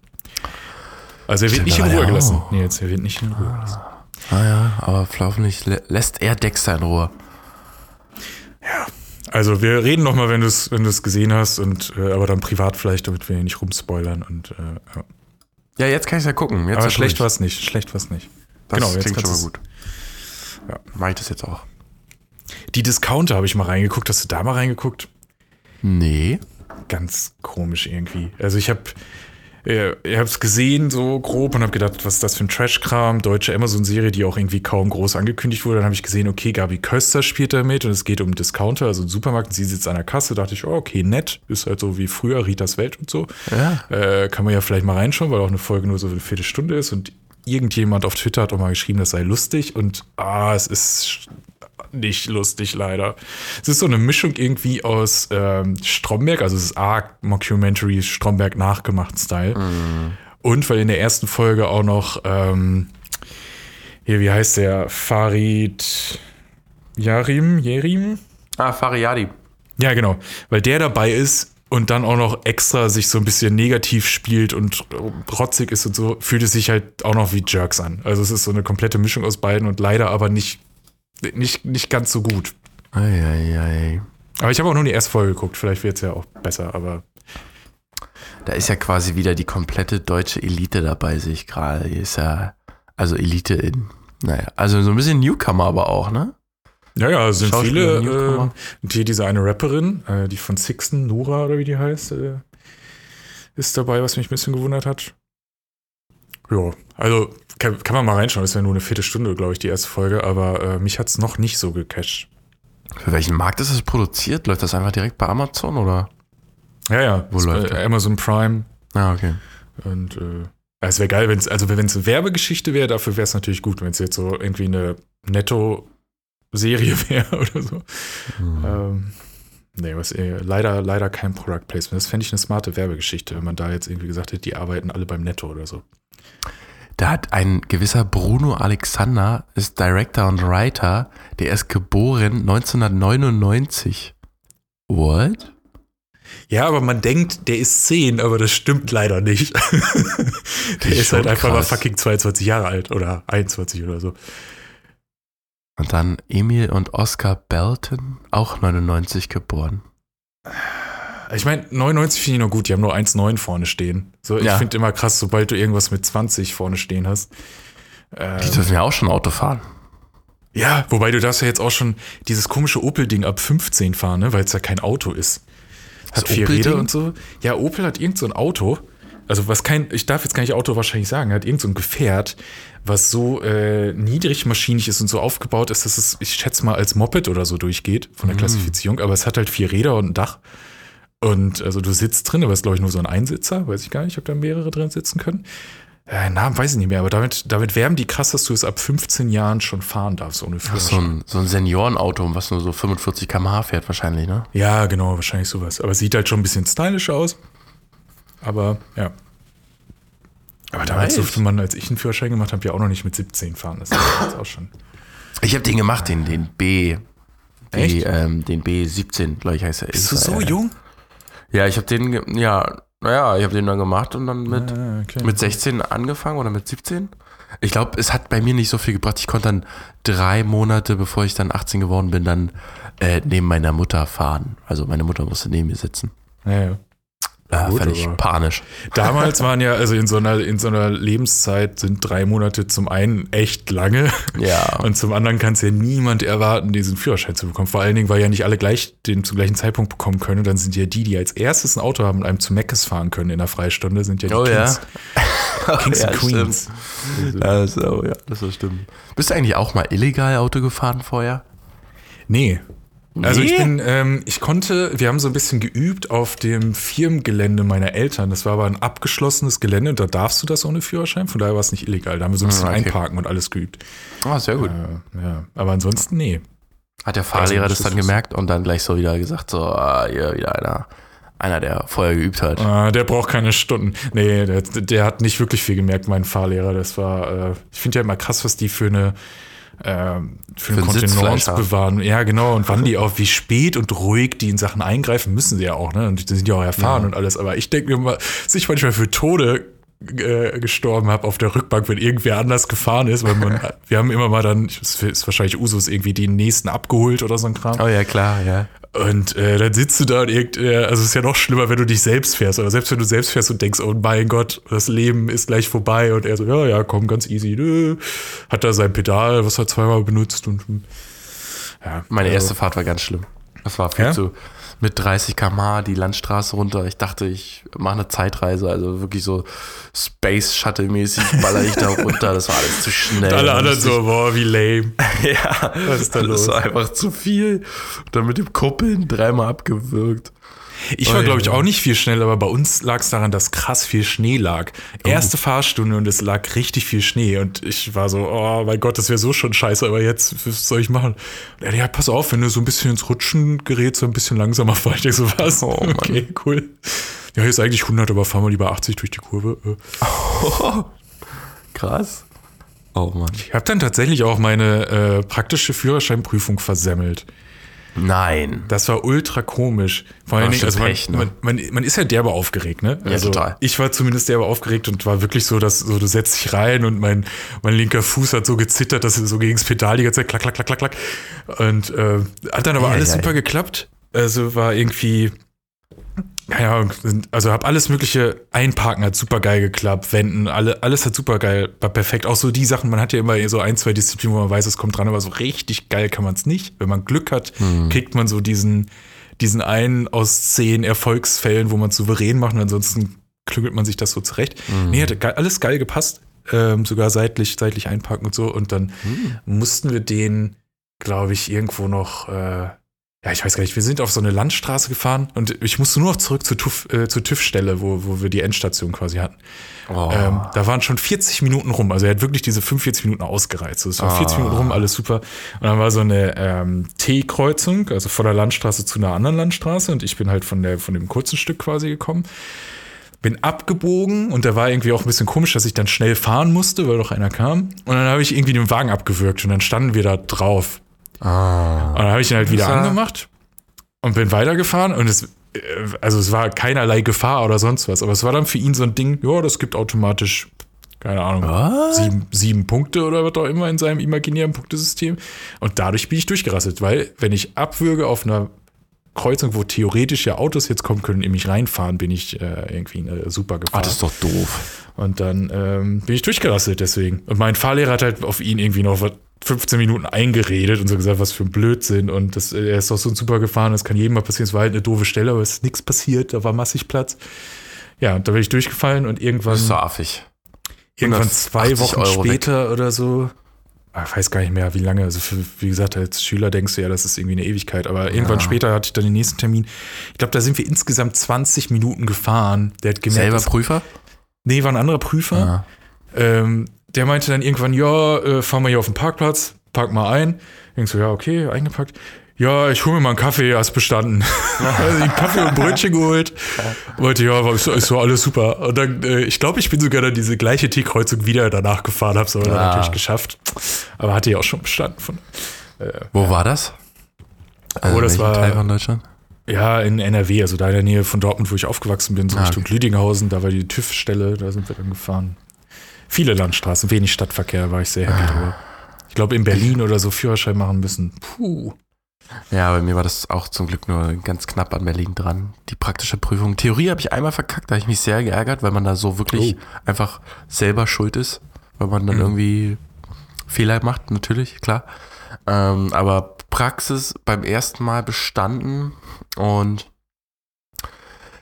S2: Also er wird
S1: Stimmt,
S2: nicht in Ruhe gelassen. Nee, jetzt er wird nicht in Ruhe gelassen.
S1: Ah ja, aber hoffentlich lä lässt er Dexter in Ruhe.
S2: Also wir reden noch mal, wenn du es wenn du's gesehen hast, und äh, aber dann privat vielleicht, damit wir hier nicht rumspoilern. Und, äh, ja.
S1: Ja, jetzt kann ich ja gucken. Jetzt
S2: Aber
S1: ist
S2: schlecht war es nicht. Schlecht war es nicht.
S1: Das
S2: genau, jetzt
S1: klingt schon mal gut.
S2: Ja.
S1: Mach ich das jetzt auch?
S2: Die Discounter habe ich mal reingeguckt. Hast du da mal reingeguckt?
S1: Nee.
S2: Ganz komisch irgendwie. Also ich habe äh, ich habe es gesehen so grob und habe gedacht, was ist das für ein Trash-Kram? Deutsche Amazon-Serie, die auch irgendwie kaum groß angekündigt wurde. Dann habe ich gesehen, okay, Gabi Köster spielt da mit und es geht um Discounter, also einen Supermarkt. Und sie sitzt an der Kasse. dachte ich, oh, okay, nett. Ist halt so wie früher Ritas Welt und so.
S1: Ja.
S2: Äh, kann man ja vielleicht mal reinschauen, weil auch eine Folge nur so eine Viertelstunde ist und irgendjemand auf Twitter hat auch mal geschrieben, das sei lustig und ah, es ist nicht lustig, leider. Es ist so eine Mischung irgendwie aus ähm, Stromberg, also es ist arg Mockumentary Stromberg nachgemacht Style. Und weil in der ersten Folge auch noch, ähm, hier, wie heißt der? Farid Yarim? Yerim?
S1: Ah, Fariadi.
S2: Ja, genau. Weil der dabei ist und dann auch noch extra sich so ein bisschen negativ spielt und rotzig ist und so, fühlt es sich halt auch noch wie Jerks an. Also es ist so eine komplette Mischung aus beiden und leider aber nicht, nicht, nicht ganz so gut.
S1: Eieiei.
S2: Aber ich habe auch nur die erste Folge geguckt, vielleicht wird es ja auch besser, aber
S1: Da ist ja quasi wieder die komplette deutsche Elite dabei, sehe ich gerade. Ist ja, also Elite in, naja, also so ein bisschen Newcomer aber auch, ne?
S2: ja, ja, es sind viele. Äh, hier diese eine Rapperin, äh, die von Sixten, Nora oder wie die heißt, äh, ist dabei, was mich ein bisschen gewundert hat. Ja, also kann, kann man mal reinschauen, das wäre nur eine Viertelstunde, glaube ich, die erste Folge, aber äh, mich hat es noch nicht so gecatcht.
S1: Für welchen Markt ist es produziert? Läuft das einfach direkt bei Amazon oder?
S2: Ja, ja,
S1: Wo
S2: ist
S1: läuft
S2: bei? Amazon Prime
S1: Ah, okay.
S2: und äh, ja, es wäre geil, wenn es, also wenn es eine Werbegeschichte wäre, dafür wäre es natürlich gut, wenn es jetzt so irgendwie eine Netto-Serie *laughs* wäre oder so. Ähm, nee, was äh, leider, leider kein Product Placement. Das fände ich eine smarte Werbegeschichte, wenn man da jetzt irgendwie gesagt hätte, die arbeiten alle beim Netto oder so.
S1: Da hat ein gewisser Bruno Alexander, ist Director und Writer, der ist geboren 1999. What?
S2: Ja, aber man denkt, der ist 10, aber das stimmt leider nicht. *laughs* der ist halt
S1: schon
S2: einfach mal
S1: krass.
S2: fucking 22 Jahre alt oder 21 oder so.
S1: Und dann Emil und Oscar Belton, auch 99 geboren.
S2: Ich meine, 99 finde ich noch gut, die haben nur 1,9 vorne stehen. So, ich
S1: Ja.
S2: finde immer krass, sobald du irgendwas mit 20 vorne stehen hast. Ähm,
S1: Die dürfen ja auch schon Auto fahren.
S2: ja, wobei du darfst ja jetzt auch schon dieses komische Opel-Ding ab 15 fahren, ne? weil es ja kein Auto ist. Hat
S1: Das
S2: vier? Räder und so. Ja, Opel hat irgend so ein Auto. Also was kein, ich darf jetzt gar nicht Auto wahrscheinlich sagen, er hat irgend so ein Gefährt, was so äh, niedrigmaschinig ist und so aufgebaut ist, dass es, ich schätze mal, als Moped oder so durchgeht von der Klassifizierung, aber es hat halt vier Räder und ein Dach. Und also du sitzt drin, aber es ist, glaube ich, nur so ein Einsitzer, weiß ich gar nicht, ob da mehrere drin sitzen können. Äh, Namen weiß ich nicht mehr, aber damit, damit werben die krass, dass du es ab 15 Jahren schon fahren darfst ohne
S1: Ach, so
S2: Führerschein.
S1: ein, so ein Seniorenauto, was nur so 45 km/h fährt wahrscheinlich, ne?
S2: Ja, genau, wahrscheinlich sowas. Aber es sieht halt schon ein bisschen stylisch aus. Aber ja. Aber damals
S1: Nice.
S2: durfte man, als ich einen Führerschein gemacht habe, ja auch noch nicht mit 17 fahren. Das ist jetzt auch schon.
S1: Ich habe den gemacht, den, den B. B ähm, den B17, glaube ich, heißt er.
S2: Bist du so jung?
S1: Ja, ich habe den, ja, naja, ich habe den dann gemacht und dann mit,
S2: Ah, okay.
S1: mit 16 angefangen oder mit 17. Ich glaube, es hat bei mir nicht so viel gebracht. Ich konnte dann drei Monate, bevor ich dann 18 geworden bin, dann äh, neben meiner Mutter fahren. Also meine Mutter musste neben mir sitzen.
S2: Ja, ja.
S1: Ja,
S2: gut,
S1: völlig
S2: aber-
S1: panisch.
S2: Damals *laughs* waren ja, also in so, einer, in so einer Lebenszeit sind drei Monate zum einen echt lange.
S1: Ja.
S2: Und zum anderen kann es ja niemand erwarten, diesen Führerschein zu bekommen. Vor allen Dingen, weil ja nicht alle gleich den zum gleichen Zeitpunkt bekommen können. Und dann sind ja die, die als erstes ein Auto haben und einem zu Meckes fahren können in der Freistunde, sind ja die
S1: Oh ja.
S2: Kings. *laughs* Kings
S1: ja,
S2: and Queens.
S1: Also, ja, das ist stimmt. Bist du eigentlich auch mal illegal Auto gefahren vorher?
S2: Nee. Also ich
S1: Nee?
S2: bin, ähm, ich konnte, wir haben so ein bisschen geübt auf dem Firmengelände meiner Eltern. Das war aber ein abgeschlossenes Gelände und da darfst du das ohne Führerschein. Von daher war es nicht illegal. Da haben wir so ein bisschen
S1: Ah, okay.
S2: einparken und alles geübt.
S1: Ah, sehr gut.
S2: Äh, ja. Aber ansonsten, nee.
S1: Hat der Fahrlehrer
S2: Also,
S1: das dann gemerkt und dann gleich so wieder gesagt, so, ah, hier wieder einer, einer, der vorher geübt hat.
S2: Ah, der braucht keine Stunden. Nee, der, der hat nicht wirklich viel gemerkt, mein Fahrlehrer. Das war, äh, ich finde ja immer krass, was die für eine für eine
S1: Für einen
S2: Kontenance bewahren. Ja, genau. Und wann die auch, wie spät und ruhig die in Sachen eingreifen, müssen sie ja auch, ne? Und die sind ja auch erfahren und alles. Aber ich denke mir mal, dass ich manchmal für Tode äh, gestorben habe auf der Rückbank, wenn irgendwer anders gefahren ist, weil man, *laughs* wir haben immer mal dann, es ist wahrscheinlich Usus, irgendwie den nächsten abgeholt oder so ein Kram.
S1: Oh ja, klar, ja.
S2: Und äh, dann sitzt du da und irgend, äh, also es ist ja noch schlimmer, wenn du dich selbst fährst. Oder selbst wenn du selbst fährst und denkst, oh mein Gott, das Leben ist gleich vorbei. Und er so, ja, ja, komm, ganz easy. Nö. Hat da sein Pedal, was er zweimal benutzt. Und ja,
S1: Meine
S2: also,
S1: erste Fahrt war ganz schlimm. Das war viel
S2: Ja?
S1: zu mit 30 km die Landstraße runter. Ich dachte, ich mache eine Zeitreise, also wirklich so Space Shuttle mäßig baller ich da *laughs* runter. Das war alles zu schnell.
S2: Und alle anderen so, boah, wie lame. *laughs*
S1: ja,
S2: Was ist da los?
S1: Das war einfach zu viel. Und dann mit dem Kuppeln dreimal abgewürgt.
S2: Ich war, glaube ich, auch nicht viel schneller, aber bei uns lag es daran, dass krass viel Schnee lag. Erste Fahrstunde und es lag richtig viel Schnee. Und ich war so, oh mein Gott, das wäre so schon scheiße, aber jetzt, was soll ich machen? Und er, ja, pass auf, wenn du so ein bisschen ins Rutschen gerät, so ein bisschen langsamer *laughs* fahr. Ich so, was?
S1: Oh,
S2: okay, cool. Ja, hier ist eigentlich 100, aber fahren wir lieber 80 durch die Kurve. Äh. *laughs*
S1: Krass. Oh Mann.
S2: Ich habe dann tatsächlich auch meine äh, praktische Führerscheinprüfung versemmelt.
S1: Nein.
S2: Das war ultra komisch. Vor allen Dingen, also man,
S1: Pech, ne?
S2: man, man, man ist ja derbe aufgeregt, ne?
S1: Ja,
S2: Also
S1: total.
S2: Ich war zumindest derbe aufgeregt und war wirklich so, dass so, du setzt dich rein und mein, mein linker Fuß hat so gezittert, dass er so gegen das Pedal die ganze Zeit klack, klack, klack, klack, klack. Und äh, hat dann aber
S1: Ja,
S2: alles
S1: ja,
S2: super
S1: ja.
S2: geklappt. Also war irgendwie, keine Ahnung, also hab alles mögliche einparken hat super geil geklappt, wenden, alle, alles hat super geil, war perfekt. Auch so die Sachen, man hat ja immer so ein, zwei Disziplinen, wo man weiß, es kommt dran, aber so richtig geil kann man es nicht. Wenn man Glück hat, kriegt man so diesen, diesen einen aus zehn Erfolgsfällen, wo man souverän macht und ansonsten klügelt man sich das so zurecht. Nee, hat alles geil gepasst. Ähm, sogar seitlich, seitlich einparken und so. Und dann mussten wir den, glaube ich, irgendwo noch, äh, ja, ich weiß gar nicht, wir sind auf so eine Landstraße gefahren und ich musste nur noch zurück zur TÜV, äh, zur TÜV-Stelle, wo, wo wir die Endstation quasi hatten.
S1: Oh.
S2: Ähm, da waren schon 40 Minuten rum. Also er hat wirklich diese 45 Minuten ausgereizt. Also es war 40 Minuten rum, alles super. Und dann war so eine ähm, T-Kreuzung, also von der Landstraße zu einer anderen Landstraße. Und ich bin halt von, der, von dem kurzen Stück quasi gekommen. Bin abgebogen und da war irgendwie auch ein bisschen komisch, dass ich dann schnell fahren musste, weil doch einer kam. Und dann habe ich irgendwie den Wagen abgewürgt und dann standen wir da drauf.
S1: Ah.
S2: Und dann habe ich ihn halt wieder angemacht und bin weitergefahren und es, äh, also es war keinerlei Gefahr oder sonst was, aber es war dann für ihn so ein Ding, ja, das gibt automatisch, keine Ahnung, sieben, sieben Punkte oder was auch immer in seinem imaginären Punktesystem. Und dadurch bin ich durchgerasselt, weil wenn ich abwürge auf einer Kreuzung, wo theoretisch ja Autos jetzt kommen können, in mich reinfahren, bin ich äh, irgendwie eine super Gefahr.
S1: Ah, das ist doch doof.
S2: Und dann ähm, bin ich durchgerasselt deswegen. Und mein Fahrlehrer hat halt auf ihn irgendwie noch was 15 Minuten eingeredet und so gesagt, was für ein Blödsinn. Und das, er ist doch so super gefahren, das kann jedem mal passieren. Es war halt eine doofe Stelle, aber es ist nichts passiert, da war massig Platz. Ja, und da bin ich durchgefallen und irgendwann,
S1: Das so affig.
S2: irgendwann zwei
S1: 180
S2: Wochen
S1: Euro weg.
S2: später oder so, ah, ich weiß gar nicht mehr, wie lange. Also für, wie gesagt, als Schüler denkst du ja, das ist irgendwie eine Ewigkeit. Aber irgendwann später hatte ich dann den nächsten Termin. Ich glaube, da sind wir insgesamt 20 Minuten gefahren. Der hat gemerkt,
S1: Selber Prüfer?
S2: Nee, war ein anderer Prüfer.
S1: Ah.
S2: Ähm, der meinte dann irgendwann, ja, äh, fahr mal hier auf den Parkplatz, park mal ein. Ich denk so, ja, okay, eingepackt. Ja, ich hole mir mal einen Kaffee, hast bestanden. *laughs* also ich Kaffee und Brötchen geholt. Wollte, ja, war, ist, ist so alles super. Und dann, äh, ich glaube, ich bin sogar dann diese gleiche T-Kreuzung wieder danach gefahren, hab's aber dann
S1: Ah.
S2: natürlich geschafft. Aber hatte ja auch schon bestanden von.
S1: Wo war das? Also
S2: Oh, das war-
S1: Teil von Deutschland?
S2: Ja, in NRW, also da in der Nähe von Dortmund, wo ich aufgewachsen bin, so
S1: Ah,
S2: Richtung Lüdinghausen, da war die TÜV-Stelle, da sind wir dann gefahren. Viele Landstraßen, wenig Stadtverkehr, war ich sehr
S1: Ah.
S2: happy drüber. Ich glaube, in Berlin oder so Führerschein machen müssen. Puh.
S1: Ja, bei mir war das auch zum Glück nur ganz knapp an Berlin dran. Die praktische Prüfung. Theorie habe ich einmal verkackt, da habe ich mich sehr geärgert, weil man da so wirklich
S2: Oh.
S1: einfach selber schuld ist, weil man dann
S2: Mhm.
S1: irgendwie Fehler macht, natürlich, klar. Ähm, aber Praxis beim ersten Mal bestanden und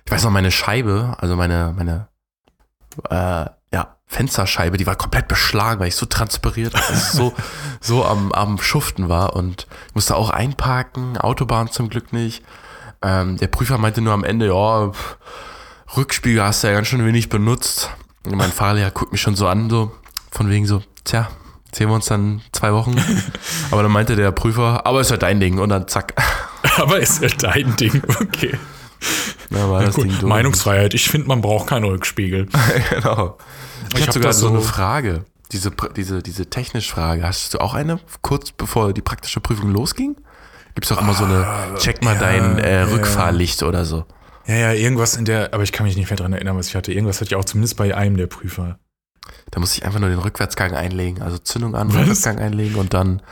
S1: ich weiß noch, meine Scheibe, also meine, meine, äh, Fensterscheibe, die war komplett beschlagen, weil ich so transpiriert, so, *laughs* so am, am Schuften war und ich musste auch einparken, Autobahn zum Glück nicht. Ähm, der Prüfer meinte nur am Ende, ja, Rückspiegel hast du ja ganz schön wenig benutzt. Und mein Fahrlehrer guckt mich schon so an, so von wegen so, tja, sehen wir uns dann zwei Wochen. *laughs* aber dann meinte der Prüfer, aber ist ja dein Ding und dann zack, *laughs*
S2: Aber ist ja dein Ding, okay.
S1: dann war das. Ding durch.
S2: Meinungsfreiheit, ich finde, man braucht keinen Rückspiegel.
S1: genau. Ich,
S2: Ich
S1: habe
S2: hab
S1: sogar
S2: das
S1: so eine
S2: so-
S1: Frage, diese, diese, diese technische Frage. Hast du auch eine, kurz bevor die praktische Prüfung losging? Gibt es auch immer so eine, check mal
S2: ja,
S1: dein äh,
S2: ja.
S1: Rückfahrlicht oder so.
S2: Ja, ja, irgendwas in der, aber ich kann mich nicht mehr dran erinnern, was ich hatte. Irgendwas hatte ich auch zumindest bei einem der Prüfer.
S1: Da muss ich einfach nur den Rückwärtsgang einlegen, also Zündung an,
S2: Was?
S1: Rückwärtsgang einlegen und dann.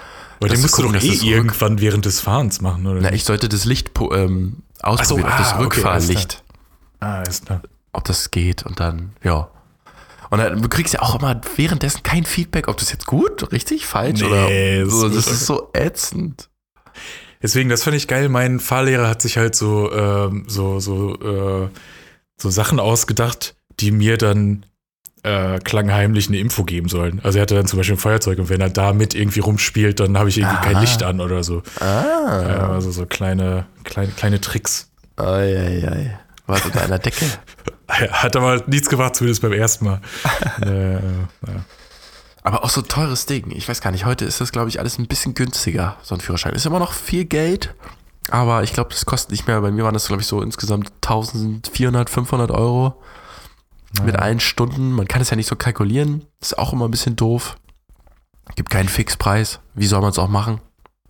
S2: Aber den musst
S1: gucken,
S2: du doch eh irgendwann während des Fahrens machen, oder?
S1: Na,
S2: nicht?
S1: ich sollte das Licht ähm, ausprobieren,
S2: so,
S1: ob das
S2: ah, okay,
S1: Rückfahrlicht,
S2: ah, ist klar.
S1: ob das geht und dann, ja. Und dann, du kriegst ja auch immer währenddessen kein Feedback, ob das jetzt gut, richtig, falsch
S2: Nee,
S1: oder
S2: das
S1: so.
S2: ist-
S1: Das ist so ätzend.
S2: Deswegen, das fand ich geil. Mein Fahrlehrer hat sich halt so, ähm, so, so, äh, so Sachen ausgedacht, die mir dann äh, klangheimlich eine Info geben sollen. Also er hatte dann zum Beispiel ein Feuerzeug und wenn er damit irgendwie rumspielt, dann habe ich irgendwie kein
S1: Aha.
S2: Licht an oder so.
S1: Ah.
S2: Ja, also so kleine, kleine, kleine Tricks.
S1: Eieiei. Was unter einer Decke? *laughs*
S2: Hat aber nichts gemacht, zumindest beim ersten Mal. *laughs* äh, ja.
S1: Aber auch so ein teures Ding. Ich weiß gar nicht, heute ist das, glaube ich, alles ein bisschen günstiger, so ein Führerschein. Ist immer noch viel Geld, aber ich glaube, das kostet nicht mehr. Bei mir waren das, glaube ich, so insgesamt 1400, 500 Euro mit allen Stunden. Man kann es ja nicht so kalkulieren. Ist auch immer ein bisschen doof. Gibt keinen Fixpreis. Wie soll man es auch machen?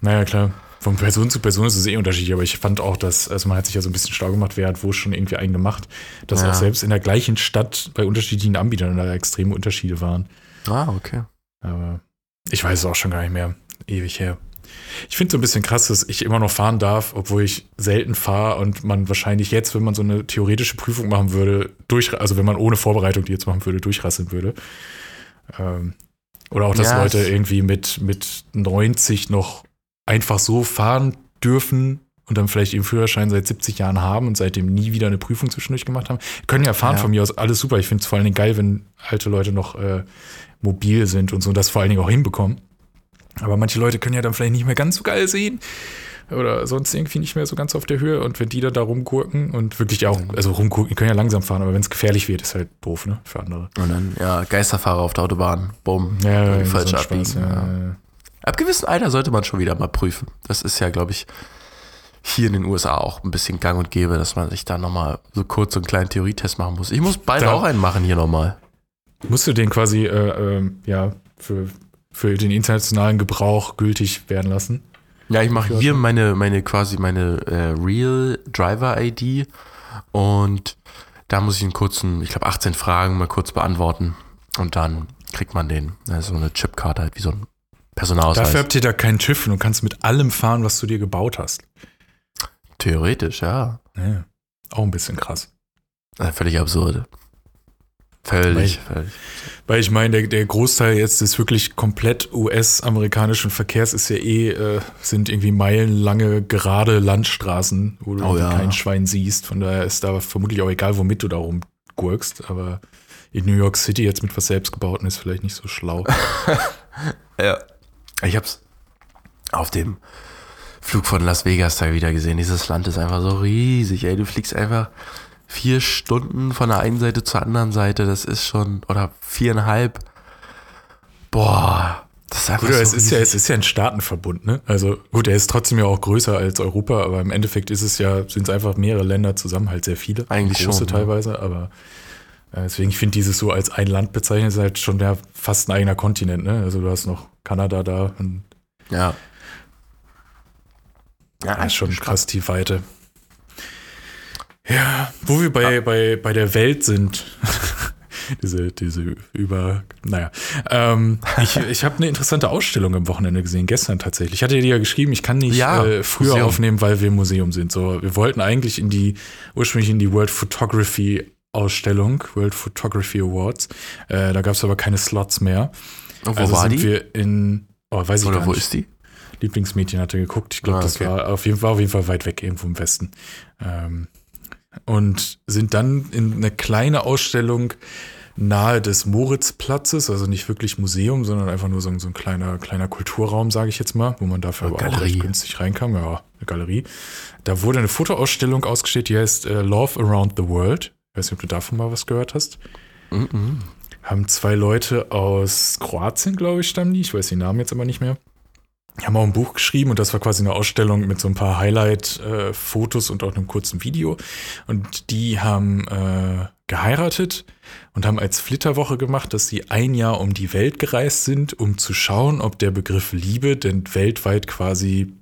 S2: Naja, klar. Von Person zu Person ist es eh unterschiedlich, aber ich fand auch, dass, also man hat sich ja so ein bisschen schlau gemacht, wer hat wo schon irgendwie einen gemacht, dass
S1: Ja.
S2: auch selbst in der gleichen Stadt bei unterschiedlichen Anbietern da extreme Unterschiede waren.
S1: Ah, okay.
S2: Aber ich weiß es auch schon gar nicht mehr. Ewig her. Ich finde so ein bisschen krass, dass ich immer noch fahren darf, obwohl ich selten fahre und man wahrscheinlich jetzt, wenn man so eine theoretische Prüfung machen würde, durch, also wenn man ohne Vorbereitung die jetzt machen würde, durchrasseln würde. Ähm, oder auch, dass
S1: Ja,
S2: Leute irgendwie mit, mit 90 noch einfach so fahren dürfen und dann vielleicht ihren Führerschein seit 70 Jahren haben und seitdem nie wieder eine Prüfung zwischendurch gemacht haben. Können ja fahren
S1: Ja.
S2: von mir aus, alles super. Ich finde es vor allen Dingen geil, wenn alte Leute noch äh, mobil sind und so und das vor allen Dingen auch hinbekommen. Aber manche Leute können ja dann vielleicht nicht mehr ganz so geil sehen oder sonst irgendwie nicht mehr so ganz auf der Höhe und wenn die dann da rumgurken und wirklich auch, also rumgurken, die können ja langsam fahren, aber wenn es gefährlich wird, ist halt doof, ne, für andere.
S1: Und dann, ja, Geisterfahrer auf der Autobahn. Bumm.
S2: Ja,
S1: falsch
S2: so
S1: abbiegen.
S2: Spaß,
S1: ja. Ab gewissem Alter sollte man schon wieder mal prüfen. Das ist ja, glaube ich, hier in den USA auch ein bisschen gang und gäbe, dass man sich da nochmal so kurz so einen kleinen Theorietest machen muss. Ich muss bald
S2: Da-
S1: auch einen machen hier nochmal.
S2: Musst du den quasi, äh, ähm, ja, für, für den internationalen Gebrauch gültig werden lassen?
S1: Ja, ich mache hier meine, meine quasi meine äh, Real Driver ID und da muss ich einen kurzen, ich glaube 18 Fragen mal kurz beantworten und dann kriegt man den, also so eine Chipkarte halt wie so ein Personalausweis.
S2: Dafür habt ihr da keinen TÜV und du kannst mit allem fahren, was du dir gebaut hast.
S1: Theoretisch, ja.
S2: Ja. Auch ein bisschen krass.
S1: Äh, Völlig absurd. Völlig, völlig.
S2: Weil ich meine, der, der Großteil jetzt des wirklich komplett US-amerikanischen Verkehrs ist ja eh, äh, sind irgendwie meilenlange gerade Landstraßen, wo du
S1: Oh ja.
S2: kein Schwein siehst. Von daher ist da vermutlich auch egal, womit du da rumgurkst. Aber in New York City jetzt mit was selbstgebauten ist vielleicht nicht so schlau. *laughs*
S1: Ja. Ich hab's auf dem Flug von Las Vegas da wieder gesehen. Dieses Land ist einfach so riesig, ey. Du fliegst einfach vier Stunden von der einen Seite zur anderen Seite. Das ist schon, oder viereinhalb. Boah. Das ist einfach
S2: Gut,
S1: so
S2: es ist ja,
S1: riesig.
S2: es ist ja ein Staatenverbund, ne? Also gut, er ist trotzdem ja auch größer als Europa, aber im Endeffekt ist es ja, sind es einfach mehrere Länder zusammen, halt sehr viele.
S1: Eigentlich
S2: große
S1: schon, ja.
S2: teilweise, aber äh, deswegen ich finde dieses so als ein Land bezeichnet, ist halt schon ja fast ein eigener Kontinent, ne? Also du hast noch Kanada da und
S1: Ja. Ja,
S2: das ist schon krass die Weite. Ja, wo wir bei, bei, bei der Welt sind. *laughs* diese, diese über, naja. Ähm, ich *laughs* ich habe eine interessante Ausstellung am Wochenende gesehen, gestern tatsächlich. Ich hatte dir ja geschrieben, ich kann nicht
S1: Ja,
S2: äh, früher
S1: Museum.
S2: aufnehmen, weil wir im Museum sind. So, wir wollten eigentlich in die, ursprünglich in die World Photography Ausstellung, World Photography Awards. Äh, da gab es aber keine Slots mehr.
S1: Und wo
S2: also
S1: war
S2: sind
S1: die?
S2: wir in, oh, weiß ich
S1: Oder
S2: gar
S1: wo
S2: nicht.
S1: ist die?
S2: Lieblingsmädchen hatte geguckt. Ich glaube,
S1: Ah,
S2: das
S1: okay.
S2: war auf jeden Fall auf jeden Fall weit weg, irgendwo im Westen. Ähm, und sind dann in eine kleine Ausstellung nahe des Moritzplatzes, also nicht wirklich Museum, sondern einfach nur so, ein- so ein kleiner, kleiner Kulturraum, sage ich jetzt mal, wo man dafür
S1: Eine
S2: aber auch recht günstig reinkam. Ja, eine Galerie. Da wurde eine Fotoausstellung ausgestellt, die heißt äh, Love Around the World. Ich weiß nicht, ob du davon mal was gehört hast.
S1: Mhm.
S2: Haben zwei Leute aus Kroatien, glaube ich, stammen die. Ich weiß die Namen jetzt aber nicht mehr. Die haben auch ein Buch geschrieben und das war quasi eine Ausstellung mit so ein paar Highlight-Fotos und auch einem kurzen Video. Und die haben äh, geheiratet und haben als Flitterwoche gemacht, dass sie ein Jahr um die Welt gereist sind, um zu schauen, ob der Begriff Liebe denn weltweit quasi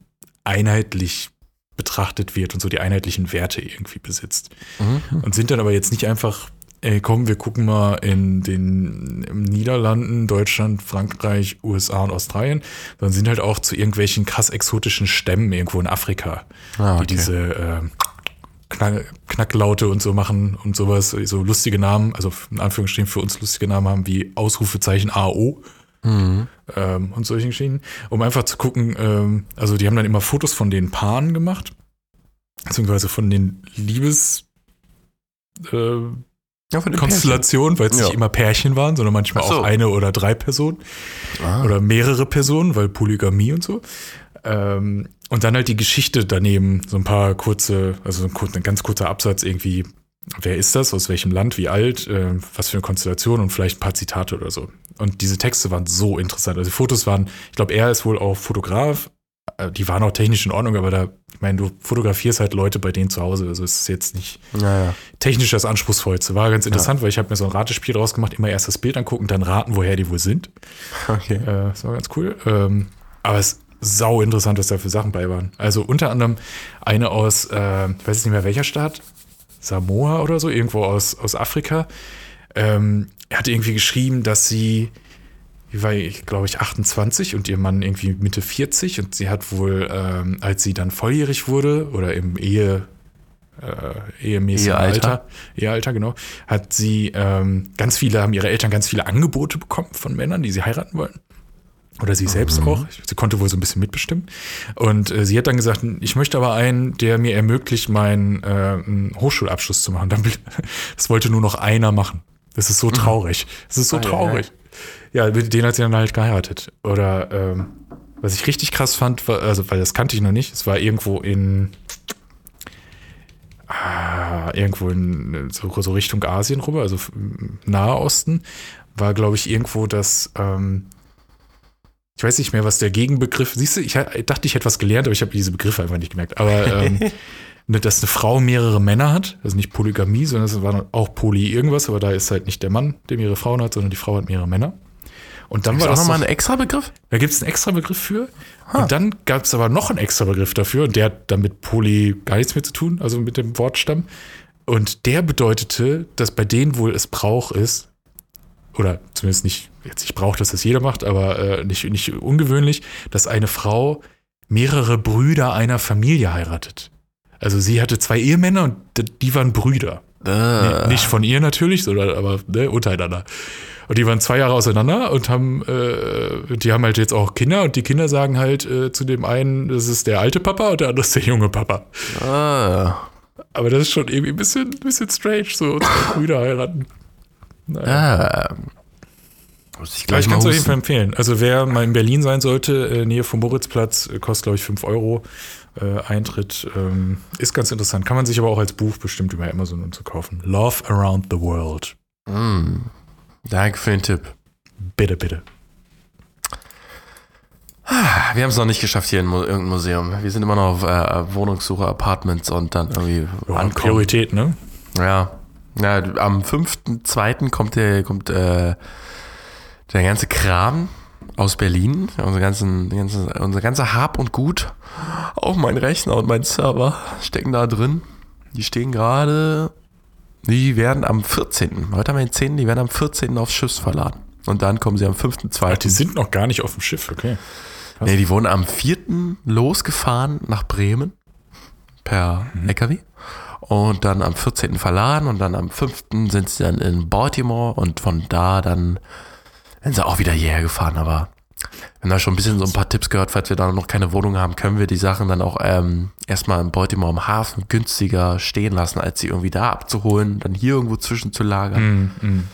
S2: einheitlich betrachtet wird und so die einheitlichen Werte irgendwie besitzt.
S1: Mhm.
S2: Und sind dann aber jetzt nicht einfach, ey, komm, wir gucken mal in den im Niederlanden, Deutschland, Frankreich, USA und Australien, sondern sind halt auch zu irgendwelchen krass exotischen Stämmen irgendwo in Afrika,
S1: Ah,
S2: die
S1: okay.
S2: diese äh, Knack, Knacklaute und so machen und sowas, so lustige Namen, also in Anführungsstrichen für uns lustige Namen haben wie Ausrufezeichen AO
S1: Mhm.
S2: ähm, und solchen Geschichten, um einfach zu gucken, ähm, also die haben dann immer Fotos von den Paaren gemacht, beziehungsweise von den Liebes äh,
S1: Ja, von den
S2: Konstellationen, weil es
S1: Ja.
S2: nicht immer Pärchen waren, sondern manchmal
S1: so.
S2: auch eine oder drei Personen.
S1: Ah.
S2: oder mehrere Personen, weil Polygamie und so. Ähm, und dann halt die Geschichte daneben, so ein paar kurze, also ein, kur- ein ganz kurzer Absatz irgendwie, wer ist das, aus welchem Land, wie alt, äh, was für eine Konstellation und vielleicht ein paar Zitate oder so. Und diese Texte waren so interessant. Also die Fotos waren, ich glaube, er ist wohl auch Fotograf, äh, die waren auch technisch in Ordnung, aber da, ich meine, du fotografierst halt Leute bei denen zu Hause, also es ist jetzt nicht
S1: Naja.
S2: technisch das Anspruchsvollste. War ganz interessant, weil ich habe mir so ein Ratespiel draus gemacht, immer erst das Bild angucken, dann raten, woher die wohl sind.
S1: Okay.
S2: Äh, das war ganz cool. Ähm, aber es ist sau interessant, was da für Sachen bei waren. Also unter anderem eine aus, äh, ich weiß jetzt nicht mehr welcher Staat, Samoa oder so, irgendwo aus, aus Afrika. Ähm, er hat irgendwie geschrieben, dass sie, die war, glaube ich, 28 und ihr Mann irgendwie Mitte 40 und sie hat wohl, ähm, als sie dann volljährig wurde oder im Ehe, äh, ehemäßigen
S1: Ehealter.
S2: Alter, Ehealter, genau, hat sie ähm, ganz viele, haben ihre Eltern ganz viele Angebote bekommen von Männern, die sie heiraten wollen. Oder sie selbst auch. Sie konnte wohl so ein bisschen mitbestimmen. Und äh, sie hat dann gesagt, ich möchte aber einen, der mir ermöglicht, meinen äh, Hochschulabschluss zu machen. *laughs* Das wollte nur noch einer machen. Das ist so traurig. Das ist so traurig. Ja, den hat sie dann halt geheiratet. Oder ähm, was ich richtig krass fand, war, also weil das kannte ich noch nicht, es war irgendwo in ah, irgendwo in so, so Richtung Asien rüber, also Nahe Osten, war, glaube ich, irgendwo das, ähm, ich weiß nicht mehr, was der Gegenbegriff, siehst du, ich ha- dachte, ich hätte was gelernt, aber ich habe diese Begriffe einfach nicht gemerkt. Aber ähm, *laughs* ne, dass eine Frau mehrere Männer hat, also nicht Polygamie, sondern es war auch Poly irgendwas, aber da ist halt nicht der Mann, der mehrere Frauen hat, sondern die Frau hat mehrere Männer. Und dann
S1: Ist
S2: war
S1: auch
S2: das
S1: nochmal ein extra Begriff?
S2: da gibt es einen extra Begriff für. Und dann gab es aber noch einen extra Begriff dafür. Und der hat damit Poly gar nichts mehr zu tun, also mit dem Wortstamm. Und der bedeutete, dass bei denen wohl es Brauch ist, oder zumindest nicht, jetzt nicht Brauch, dass das jeder macht, aber äh, nicht, nicht ungewöhnlich, dass eine Frau mehrere Brüder einer Familie heiratet. Also sie hatte zwei Ehemänner und die waren Brüder.
S1: Äh,
S2: Nicht von ihr natürlich, sondern aber ne, untereinander. Und die waren zwei Jahre auseinander und haben, äh, die haben halt jetzt auch Kinder und die Kinder sagen halt äh, zu dem einen, das ist der alte Papa und der andere ist der junge Papa.
S1: ah,
S2: Aber das ist schon irgendwie ein bisschen, ein bisschen strange, so zwei Brüder heiraten. Naja.
S1: ah. Muss ich gleich
S2: ich kann es auf jeden Fall empfehlen. Also wer mal in Berlin sein sollte, äh, Nähe vom Moritzplatz, äh, kostet glaube ich 5 Euro äh, Eintritt. Ähm, ist ganz interessant. Kann man sich aber auch als Buch bestimmt über Amazon und so kaufen. Love Around the World.
S1: Mm. Danke für den Tipp.
S2: Bitte, bitte.
S1: Wir haben es noch nicht geschafft hier in Mu irgendein Museum. Wir sind immer noch auf äh, Wohnungssuche, Apartments und dann irgendwie
S2: Ja. Priorität, ne?
S1: Ja. Ja. Am 5.2. kommt der, kommt äh, der ganze Kram aus Berlin. Unser, ganzen, ganzen, unser ganzer Hab und Gut auf meinen Rechner und meinen Server stecken da drin. Die stehen gerade. Die werden am 14. Heute haben wir den 10. Die werden am 14. aufs Schiff verladen. Und dann kommen sie am 5.2.
S2: Die sind noch gar nicht auf dem Schiff, okay.
S1: Nee, die wurden am 4. losgefahren nach Bremen per LKW und dann am 14. verladen und dann am 5. sind sie dann in Baltimore und von da dann sind sie auch wieder hierher gefahren, aber wir haben da schon ein bisschen so ein paar Tipps gehört, falls wir da noch keine Wohnung haben, können wir die Sachen dann auch ähm, erstmal in Baltimore am Hafen günstiger stehen lassen, als sie irgendwie da abzuholen, dann hier irgendwo zwischenzulagern.
S2: Mm, mm.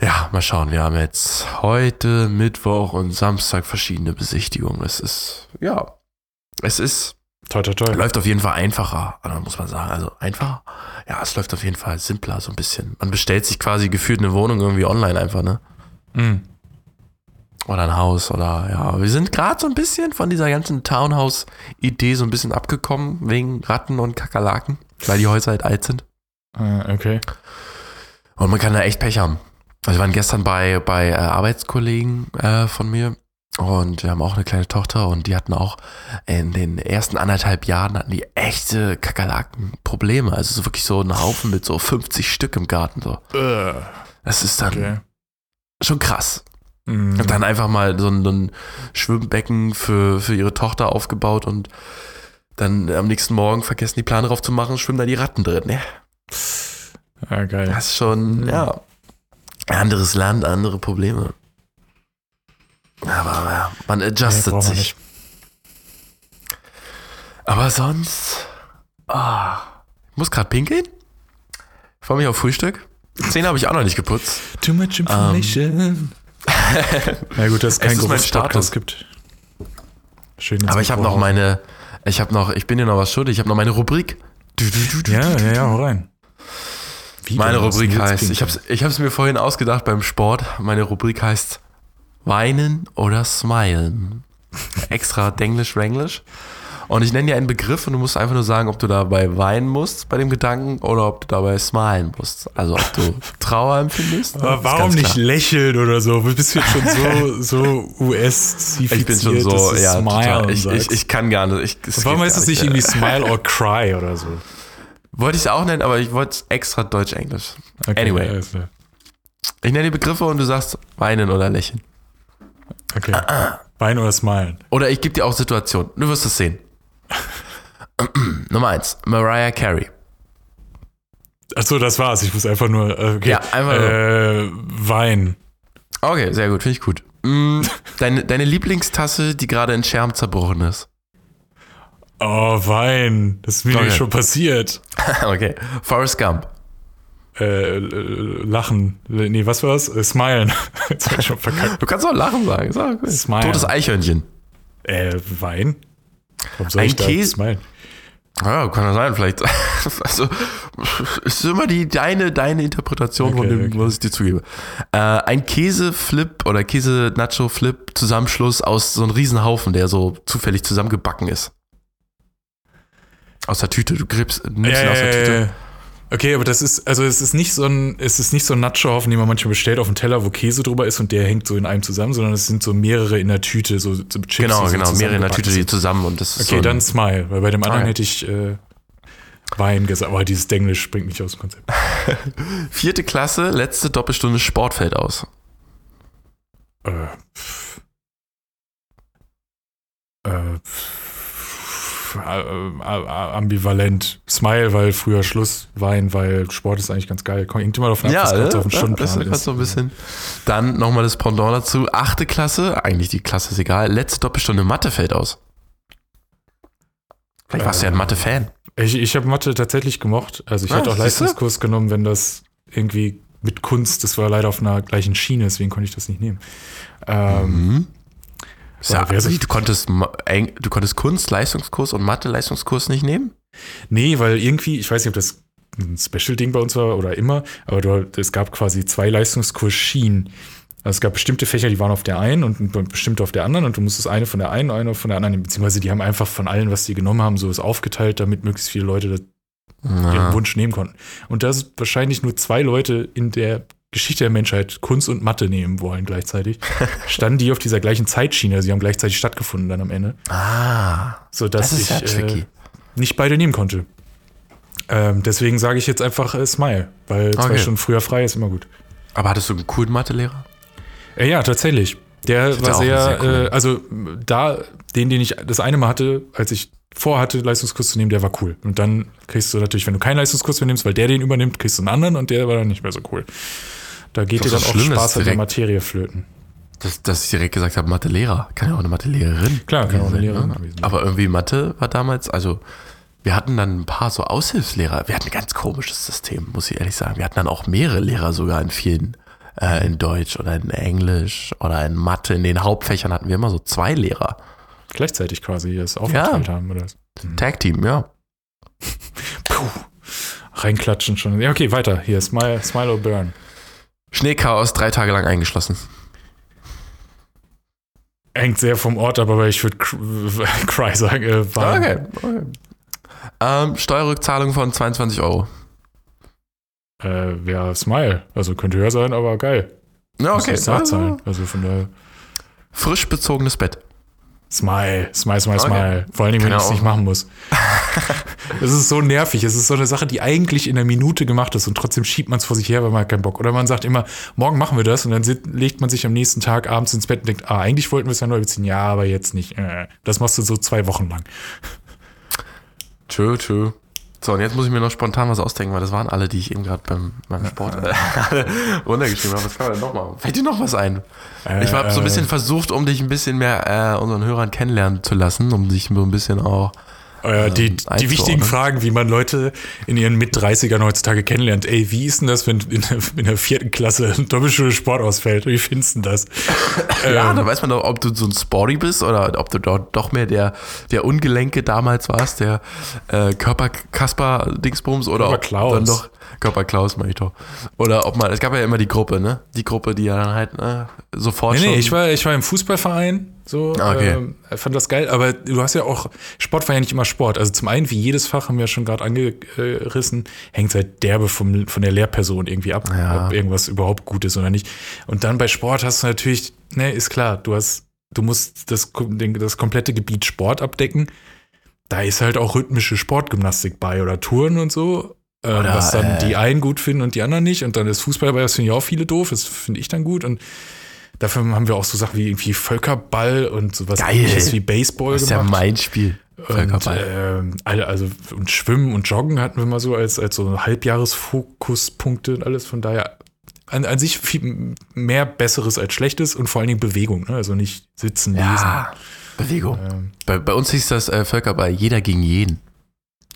S1: Ja, mal schauen. Wir haben jetzt heute, Mittwoch und Samstag verschiedene Besichtigungen. Es ist, ja, es ist,
S2: Toi, toi, toi.
S1: läuft auf jeden Fall einfacher, also muss man sagen. Also einfacher? Ja, es läuft auf jeden Fall simpler, so ein bisschen. Man bestellt sich quasi gefühlt eine Wohnung irgendwie online einfach, ne?
S2: Mm.
S1: Oder ein Haus oder, ja. Wir sind gerade so ein bisschen von dieser ganzen Townhouse-Idee so ein bisschen abgekommen, wegen Ratten und Kakerlaken, weil die Häuser halt alt sind.
S2: Äh, okay.
S1: Und man kann da echt Pech haben. Also wir waren gestern bei, bei äh, Arbeitskollegen äh, von mir und wir haben auch eine kleine Tochter und die hatten auch in den ersten anderthalb Jahren hatten die echte Kakerlaken-Probleme. Also so wirklich so ein Haufen mit so 50 Stück im Garten. So.
S2: Äh,
S1: Das ist dann
S2: okay.
S1: schon krass.
S2: Mm.
S1: Und dann einfach mal so ein, so ein Schwimmbecken für, für ihre Tochter aufgebaut und dann am nächsten Morgen vergessen die Plane drauf zu machen, schwimmen da die Ratten drin. Ja,
S2: Ah, geil.
S1: das ist schon, ja, anderes Land, andere Probleme. Aber ja, man
S2: Nee,
S1: adjustet
S2: man
S1: sich. Aber sonst, ah, ich muss gerade pinkeln. Ich freue mich auf Frühstück. Zähne habe ich auch noch nicht geputzt.
S2: Too much information. *laughs* Na gut, dass es kein Geruchspodcast
S1: Status.
S2: gibt. Schön
S1: Aber ich habe noch meine, Ich habe noch, ich bin dir noch was schuldig. Ich habe noch meine Rubrik.
S2: Ja, ja, ja, hau rein. Wie
S1: Meine Rubrik heißt, ich habe es ich hab's mir vorhin ausgedacht beim Sport. Meine Rubrik heißt Weinen oder Smilen. Extra Denglisch, Wenglisch. Und ich nenne dir einen Begriff und du musst einfach nur sagen, ob du dabei weinen musst bei dem Gedanken oder ob du dabei smilen musst. Also ob du *laughs* Trauer empfindest.
S2: Aber warum nicht lächeln oder so? Du bist jetzt schon so, so US-zifiziert,
S1: Ich bin schon so, ja, total. Ich, ich, ich kann gar nicht. Ich,
S2: Warum heißt es nicht irgendwie Smile or Cry oder so? *laughs*
S1: Wollte ich es auch nennen, aber ich wollte es extra Deutsch-Englisch.
S2: Okay,
S1: Anyway. Ich nenne die Begriffe und du sagst weinen oder lächeln.
S2: Okay. Weinen oder Smilen?
S1: Oder ich gebe dir auch Situationen. Du wirst es sehen. *clears throat* Nummer eins, Mariah Carey.
S2: Achso, das war's. Ich muss einfach nur. äh, Okay.
S1: Ja, einfach nur.
S2: äh, Wein.
S1: Okay, sehr gut, finde ich gut. Mm, *laughs* Deine, deine Lieblingstasse, die gerade in Scherben zerbrochen ist.
S2: Oh, Wein. Das ist mir
S1: Okay.
S2: schon passiert. *laughs*
S1: okay. Forrest Gump.
S2: Äh, äh, lachen. Nee, was war's? Äh, smilen. *laughs* Jetzt hab ich schon verkackt.
S1: Du kannst auch Lachen sagen. Sag, okay.
S2: Smile.
S1: Totes Eichhörnchen.
S2: Äh, Wein? Warum soll
S1: Ein
S2: ich da
S1: Käse-
S2: smilen?
S1: Ja, kann ja sein, vielleicht. *laughs* Also, es ist immer die, deine, deine Interpretation von
S2: Okay,
S1: dem,
S2: okay.
S1: was ich dir zugebe. Äh, ein Käseflip oder Käse-Nacho-Flip Zusammenschluss aus so einem Riesenhaufen, der so zufällig zusammengebacken ist. Aus der Tüte. Du griffst, nimmst ihn aus der Tüte.
S2: Okay, aber das ist, also es ist nicht so ein, es ist nicht so ein Nacho-Haufen, den man manchmal bestellt auf dem Teller, wo Käse drüber ist und der hängt so in einem zusammen, sondern es sind so mehrere in der Tüte, so, so Chips.
S1: Genau,
S2: so
S1: genau. Mehrere in der Tüte, die zusammen und das ist
S2: Okay,
S1: so
S2: dann Smile, weil bei dem anderen
S1: Okay.
S2: hätte ich äh, Wein gesagt, aber dieses Denglisch bringt mich aus dem Konzept. *laughs*
S1: Vierte Klasse, letzte Doppelstunde Sport fällt aus.
S2: Äh, pff. äh, pff. Äh, äh, ambivalent. Smile, weil früher Schluss, Wein, weil Sport ist eigentlich ganz geil. Hängt immer davon ab, was gerade so auf dem
S1: das
S2: Stundenplan
S1: ist
S2: ist.
S1: so ein bisschen. Dann nochmal das Pendant dazu. Achte Klasse, eigentlich die Klasse ist egal. Letzte Doppelstunde Mathe fällt aus. Vielleicht warst du ja ein
S2: Äh,
S1: Mathe-Fan.
S2: Ich, ich habe Mathe tatsächlich gemocht. Also ich
S1: Ah,
S2: hätte auch? Leistungskurs genommen, wenn das irgendwie mit Kunst, das war leider auf einer gleichen Schiene, deswegen konnte ich das nicht nehmen. Ähm,
S1: Mhm. Ja,
S2: sich-
S1: du konntest, du konntest Kunst, Leistungskurs und Mathe-Leistungskurs nicht nehmen?
S2: Nee, weil irgendwie, ich weiß nicht, ob das ein Special-Ding bei uns war oder immer, aber du, es gab quasi zwei Leistungskursschienen. Also es gab bestimmte Fächer, die waren auf der einen und bestimmte auf der anderen und du musstest eine von der einen, eine von der anderen nehmen. Beziehungsweise die haben einfach von allen, was die genommen haben, so ist aufgeteilt, damit möglichst viele Leute das, ihren
S1: Ja.
S2: Wunsch nehmen konnten. Und da sind wahrscheinlich nur zwei Leute in der Geschichte der Menschheit Kunst und Mathe nehmen wollen gleichzeitig. *laughs* Standen die auf dieser gleichen Zeitschiene, also sie haben gleichzeitig stattgefunden dann am Ende.
S1: Ah,
S2: Sodass
S1: das ist ja
S2: ich
S1: tricky.
S2: äh, nicht beide nehmen konnte. Ähm, deswegen sage ich jetzt einfach äh, Smile, weil zwei
S1: Okay.
S2: Stunden früher frei ist immer gut.
S1: Aber hattest du einen coolen Mathelehrer?
S2: Äh, ja, tatsächlich. Der war sehr,
S1: sehr
S2: äh, also da, den, den ich das eine Mal hatte, als ich vorhatte, Leistungskurs zu nehmen, der war cool. Und dann kriegst du natürlich, wenn du keinen Leistungskurs mehr nimmst, weil der den übernimmt, kriegst du einen anderen und der war dann nicht mehr so cool. Da geht dir dann auch Spaß an der Materie flöten.
S1: Dass, dass ich direkt gesagt habe, Mathelehrer. Kann ja auch eine Mathelehrerin.
S2: Klar, kann auch eine Lehrerin
S1: ne? Aber irgendwie Mathe war damals, also wir hatten dann ein paar so Aushilfslehrer. Wir hatten ein ganz komisches System, muss ich ehrlich sagen. Wir hatten dann auch mehrere Lehrer sogar in vielen, äh, in Deutsch oder in Englisch oder in Mathe. In den Hauptfächern hatten wir immer so zwei Lehrer.
S2: Gleichzeitig quasi es aufgeteilt haben oder was.
S1: Tag Team, ja.
S2: Puh. Reinklatschen schon. Ja, okay, weiter. Hier, Smile, Smile or Burn.
S1: Schneechaos, drei Tage lang eingeschlossen.
S2: Hängt sehr vom Ort ab, aber ich würde *laughs* Cry sagen. Äh, war,
S1: Okay. okay. Ähm, Steuerrückzahlung von 22 Euro.
S2: Äh, ja, Smile. Also könnte höher sein, aber geil.
S1: Ja,
S2: Muss
S1: okay.
S2: jetzt nachzahlen. Also von der
S1: Frisch bezogenes Bett.
S2: Smile, Smile, Smile,
S1: Okay.
S2: Smile. Vor allen Dingen, wenn ich es
S1: ja
S2: nicht machen muss. *laughs* Es ist so nervig. Es ist so eine Sache, die eigentlich in einer Minute gemacht ist und trotzdem schiebt man es vor sich her, weil man hat keinen Bock. Oder man sagt immer, morgen machen wir das und dann legt man sich am nächsten Tag abends ins Bett und denkt, ah, eigentlich wollten wir es ja neu beziehen. Ja, aber jetzt nicht. Äh, Das machst du so zwei Wochen lang.
S1: True, true. So, und jetzt muss ich mir noch spontan was ausdenken, weil das waren alle, die ich eben gerade beim, beim Sport äh, *laughs* runtergeschrieben habe. Was kann man denn noch machen? Fällt dir noch was ein? ich habe so ein bisschen versucht, um dich ein bisschen mehr äh, unseren Hörern kennenlernen zu lassen, um dich so ein bisschen auch
S2: Äh, die, die
S1: einzuordnen.
S2: wichtigen Fragen, wie man Leute in ihren Mit-30ern heutzutage kennenlernt. Ey, wie ist denn das, wenn in der, in der vierten Klasse ein Doppelschule Sport ausfällt? Wie findest du das? *laughs*
S1: Ja,
S2: Ähm,
S1: da weiß man doch, ob du so ein Sporty bist oder ob du doch mehr der, der Ungelenke damals warst, der äh, Körperkasper-Dingsbums oder
S2: Körperklaus.
S1: dann doch Körperklaus, meine ich doch. Oder ob man, es gab ja immer die Gruppe, ne? Die Gruppe, die ja dann halt ne, sofort
S2: Nee,
S1: schon.
S2: nee, ich war, ich war im Fußballverein, so,
S1: Ah, okay.
S2: ähm, fand das geil, aber du hast ja auch, Sport war ja nicht immer Sport. Also zum einen, wie jedes Fach, haben wir ja schon gerade angerissen, hängt halt derbe vom, von der Lehrperson irgendwie ab,
S1: Ja.
S2: ob irgendwas überhaupt gut ist oder nicht. Und dann bei Sport hast du natürlich, ne, ist klar, du hast, du musst das, das komplette Gebiet Sport abdecken. Da ist halt auch rhythmische Sportgymnastik bei oder Touren und so. äh,
S1: Oder,
S2: was dann
S1: äh,
S2: die einen gut finden und die anderen nicht. Und dann ist Fußball dabei, das finde ich auch viele doof, das finde ich dann gut. Und dafür haben wir auch so Sachen wie irgendwie Völkerball und sowas
S1: Geil.
S2: ähnliches wie Baseball
S1: das ist ja
S2: gemacht.
S1: mein Spiel.
S2: und,
S1: Völkerball.
S2: ähm, alle, also und Schwimmen und Joggen hatten wir mal so als, als so Halbjahresfokuspunkte und alles. Von daher an, an sich viel mehr Besseres als Schlechtes und vor allen Dingen Bewegung. Ne? Also nicht sitzen, lesen.
S1: ja, Bewegung.
S2: Ähm,
S1: Bei, bei uns hieß das äh, Völkerball jeder gegen jeden.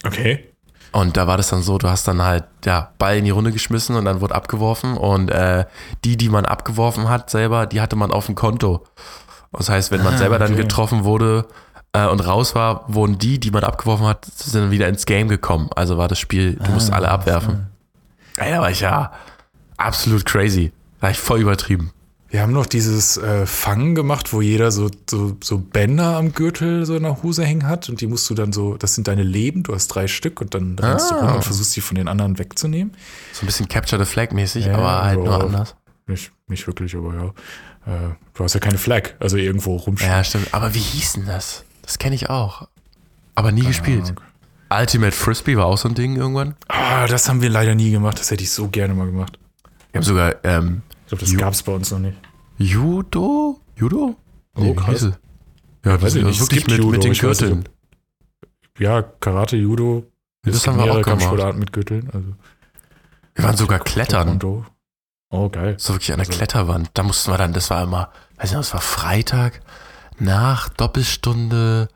S2: okay.
S1: Und da war das dann so, du hast dann halt ja, Ball in die Runde geschmissen und dann wurde abgeworfen und äh, die, die man abgeworfen hat selber, die hatte man auf dem Konto. Das heißt, wenn man
S2: Ah,
S1: selber dann
S2: okay.
S1: getroffen wurde äh, und raus war, wurden die, die man abgeworfen hat, sind dann wieder ins Game gekommen. Also war das Spiel, du musst alle abwerfen. Ey, da war ich ja absolut crazy. War ich voll übertrieben.
S2: Wir haben noch dieses äh, Fangen gemacht, wo jeder so, so, so Bänder am Gürtel so in der Hose hängen hat und die musst du dann so, das sind deine Leben, du hast drei Stück und dann rennst du
S1: Ah.
S2: rum und versuchst die von den anderen wegzunehmen.
S1: So ein bisschen Capture the Flag mäßig,
S2: Ja,
S1: aber halt nur anders.
S2: Nicht, nicht wirklich, aber ja. Äh, du hast ja keine Flag, also irgendwo rumstehen.
S1: Ja, stimmt. Aber wie hieß denn das? Das kenne ich auch. Aber nie gespielt. Ultimate Frisbee war auch so ein Ding irgendwann.
S2: Ah, das haben wir leider nie gemacht, das hätte ich so gerne mal gemacht.
S1: Wir haben sogar ähm,
S2: Ich glaube, das
S1: Ju-
S2: gab es bei uns noch nicht.
S1: Judo? Judo?
S2: Oh, krass.
S1: Ja,
S2: weiß
S1: das
S2: ich
S1: ist
S2: nicht. Es
S1: wirklich
S2: gibt
S1: mit,
S2: Judo,
S1: mit den
S2: ich weiß
S1: Gürteln.
S2: Ja, Karate, Judo.
S1: Das
S2: es gibt
S1: haben wir auch gemacht.
S2: Mit Gürteln. Also
S1: Wir waren sogar klettern.
S2: Taekwondo. Oh, geil.
S1: So wirklich an der
S2: Also-
S1: Kletterwand. Da mussten wir dann, das war immer, weiß nicht, das war Freitag nach Doppelstunde,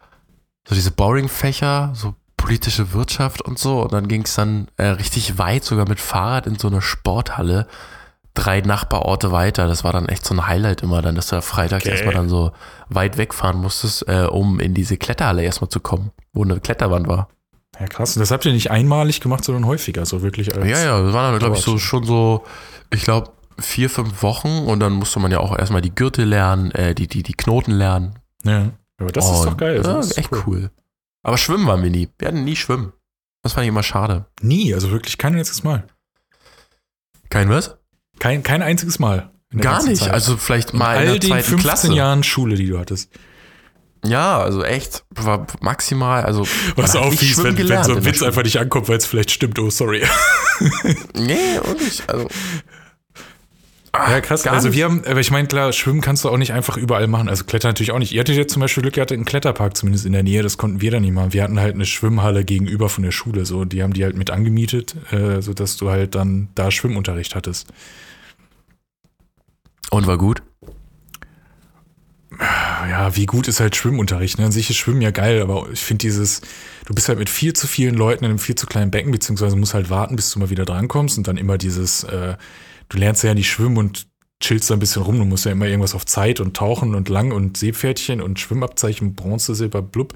S1: so diese Boring-Fächer, so politische Wirtschaft und so. Und dann ging es dann äh, richtig weit, sogar mit Fahrrad in so eine Sporthalle. Drei Nachbarorte weiter. Das war dann echt so ein Highlight immer dann, dass du Freitag
S2: Okay.
S1: erstmal dann so weit wegfahren musstest, äh, um in diese Kletterhalle erstmal zu kommen, wo eine Kletterwand war.
S2: Ja, krass. Und das habt ihr nicht einmalig gemacht, sondern häufiger, so wirklich als.
S1: Ja, ja, das waren dann, glaube ich, so schon so, ich glaube, vier, fünf Wochen und dann musste man ja auch erstmal die Gürtel lernen, äh, die, die, die Knoten lernen.
S2: Ja. Aber das ist
S1: Und,
S2: doch geil.
S1: Ja,
S2: das ist
S1: echt cool. Aber schwimmen waren wir nie. Wir hatten nie schwimmen. Das fand ich immer schade.
S2: Nie, also wirklich kein einziges Mal.
S1: Kein was?
S2: Kein, kein einziges Mal. in
S1: Gar nicht.
S2: Zeit.
S1: Also vielleicht
S2: in
S1: mal in
S2: all
S1: der
S2: den
S1: zweiten
S2: 15
S1: Klasse.
S2: Jahren Schule, die du hattest.
S1: Ja, also echt, war maximal, also
S2: Was auch fies, wenn, wenn so
S1: in
S2: ein Witz einfach nicht ankommt, weil es vielleicht stimmt. Oh, sorry. *laughs*
S1: Nee, und nicht. Also,
S2: Ja, krass. Also wir haben, aber ich meine, klar, schwimmen kannst du auch nicht einfach überall machen. Also Klettern natürlich auch nicht. Ihr hattet jetzt zum Beispiel Glück, ihr hattet einen Kletterpark zumindest in der Nähe, das konnten wir dann nicht machen. Wir hatten halt eine Schwimmhalle gegenüber von der Schule, so, die haben die halt mit angemietet, äh, sodass du halt dann da Schwimmunterricht hattest.
S1: Und war gut.
S2: Ja, wie gut ist halt Schwimmunterricht? Ne? An sich ist Schwimmen ja geil, aber ich finde dieses, du bist halt mit viel zu vielen Leuten in einem viel zu kleinen Becken, beziehungsweise musst halt warten, bis du mal wieder drankommst und dann immer dieses, äh, du lernst ja nicht schwimmen und chillst da ein bisschen rum. Du musst ja immer irgendwas auf Zeit und Tauchen und Lang und Seepferdchen und Schwimmabzeichen, Bronze, Silber, blub.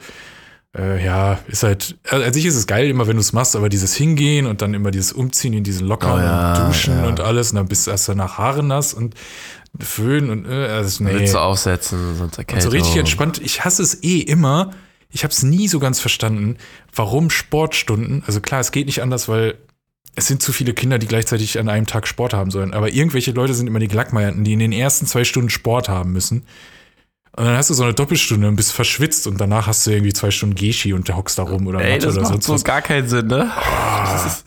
S2: Äh, ja, ist halt, also an sich ist es geil, immer wenn du es machst, aber dieses Hingehen und dann immer dieses Umziehen in diesen Lockern
S1: Oh ja,
S2: und Duschen
S1: ja.
S2: und alles und dann bist du erst danach Haare nass und Föhn und äh, also, nee.
S1: Du aufsetzen, sonst Erkältung.
S2: so richtig entspannt. Ich hasse es eh immer. Ich habe es nie so ganz verstanden, warum Sportstunden. Also klar, es geht nicht anders, weil es sind zu viele Kinder, die gleichzeitig an einem Tag Sport haben sollen. Aber irgendwelche Leute sind immer die Gelackmeierten, die in den ersten zwei Stunden Sport haben müssen. Und dann hast du so eine Doppelstunde und bist verschwitzt und danach hast du irgendwie zwei Stunden Geschi und der hockst da rum oder
S1: Ey,
S2: Mathe
S1: das
S2: oder
S1: macht so
S2: was.
S1: gar keinen Sinn, ne? Ist,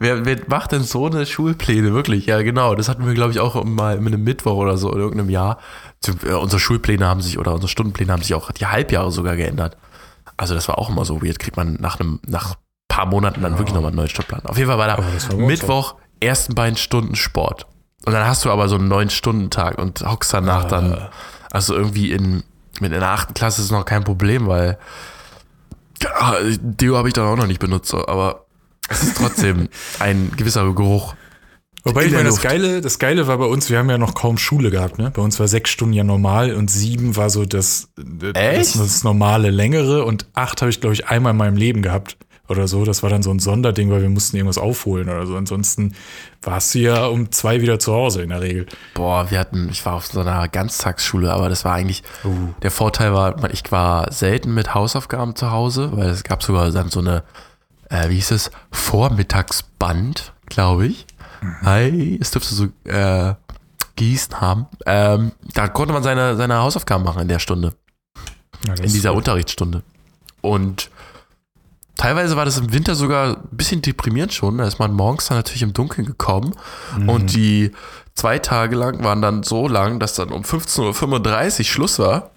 S1: wer, wer macht denn so eine Schulpläne, wirklich? Ja, genau. Das hatten wir, glaube ich, auch mal mit einem Mittwoch oder so in irgendeinem Jahr. Äh, Unsere Schulpläne haben sich, oder unsere Stundenpläne haben sich auch die Halbjahre sogar geändert. Also das war auch immer so weird. Kriegt man nach einem, nach ein paar Monaten dann wirklich nochmal einen neuen Stundenplan. Auf jeden Fall war da
S2: war
S1: Mittwoch ersten beiden Stunden Sport. Und dann hast du aber so einen neun Stunden Tag und hockst danach dann, also irgendwie in, mit in der achten Klasse ist noch kein Problem, weil Ah, Deo habe ich dann auch noch nicht benutzt, aber es ist trotzdem *laughs* ein gewisser Geruch.
S2: Wobei ich meine, das. Geile, das Geile war bei uns, wir haben ja noch kaum Schule gehabt, ne? Bei uns war sechs Stunden ja normal und sieben war so das, das, das normale längere und acht habe ich, glaube ich, einmal in meinem Leben gehabt oder so. Das war dann so ein Sonderding, weil wir mussten irgendwas aufholen oder so. Ansonsten warst du ja um zwei wieder zu Hause in der Regel.
S1: Boah, wir hatten, ich war auf so einer Ganztagsschule, aber das war eigentlich, der Vorteil war, ich war selten mit Hausaufgaben zu Hause, weil es gab sogar dann so eine, äh, wie hieß es, Vormittagsband, glaube ich. Hi, es dürfte so äh, gießen haben. Ähm, da konnte man seine, seine Hausaufgaben machen in der Stunde,
S2: Ja,
S1: in dieser Unterrichtsstunde. Und teilweise war das im Winter sogar ein bisschen deprimierend schon. Da ist man morgens dann natürlich im Dunkeln gekommen und die zwei Tage lang waren dann so lang, dass dann um 15.35 Uhr Schluss war.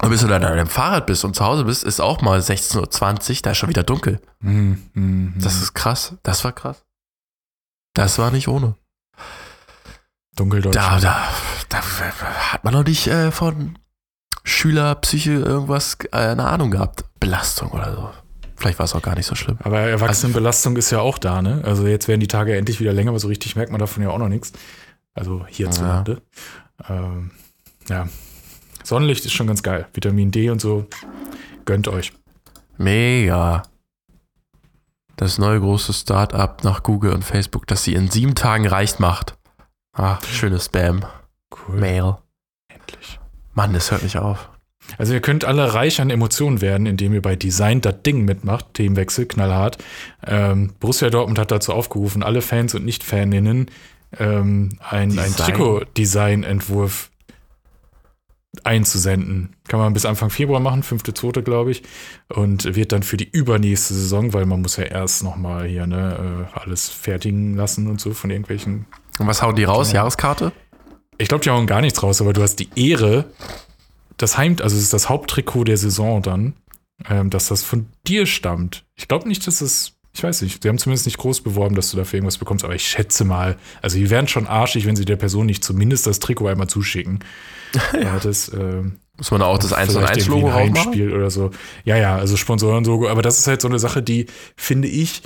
S1: Und bis du dann an deinem Fahrrad bist und zu Hause bist, ist auch mal 16.20 Uhr, da ist schon wieder dunkel.
S2: Mhm, mhm,
S1: Das ist krass. Das war krass. Das war nicht ohne.
S2: Dunkeldeutsch.
S1: Da, da, da hat man noch nicht äh, von Schülerpsyche irgendwas äh, eine Ahnung gehabt. Belastung oder so. Vielleicht war es auch gar nicht so schlimm.
S2: Aber Erwachsenenbelastung ist ja auch da, ne? Also jetzt werden die Tage endlich wieder länger, aber so richtig merkt man davon ja auch noch nichts. Also hierzulande. Ähm, ja. Sonnenlicht ist schon ganz geil. Vitamin D und so. Gönnt euch.
S1: Mega. Das neue große Start-up nach Google und Facebook, das sie in sieben Tagen reich macht. Ah, schönes Spam.
S2: Cool.
S1: Mail.
S2: Endlich.
S1: Mann, das hört nicht auf.
S2: Also ihr könnt alle reich an Emotionen werden, indem ihr bei Design das Ding mitmacht. Themenwechsel, knallhart. Ähm, Borussia Dortmund hat dazu aufgerufen, alle Fans und Nicht-Faninnen ähm, ein, ein
S1: Design.
S2: Trikot-Design-Entwurf einzusenden. Kann man bis Anfang Februar machen, fünfte, zweite, glaube ich. Und wird dann für die übernächste Saison, weil man muss ja erst nochmal hier ne, äh, alles fertigen lassen und so von irgendwelchen
S1: Und was hauen die raus? Jahreskarte?
S2: ich glaube, die hauen gar nichts raus, aber du hast die Ehre, das Heim, also es ist das Haupttrikot der Saison dann, ähm, dass das von dir stammt. Ich glaube nicht, dass es, ich weiß nicht, sie haben zumindest nicht groß beworben, dass du dafür irgendwas bekommst, aber ich schätze mal, also die wären schon arschig, wenn sie der Person nicht zumindest das Trikot einmal zuschicken. *laughs* ja. Das, ähm,
S1: Muss man auch das 1 und
S2: vielleicht
S1: 1
S2: irgendwie
S1: Logo?
S2: Heimspiel oder so. Ja, ja, also Sponsoren-Logo, aber das ist halt so eine Sache, die, finde ich,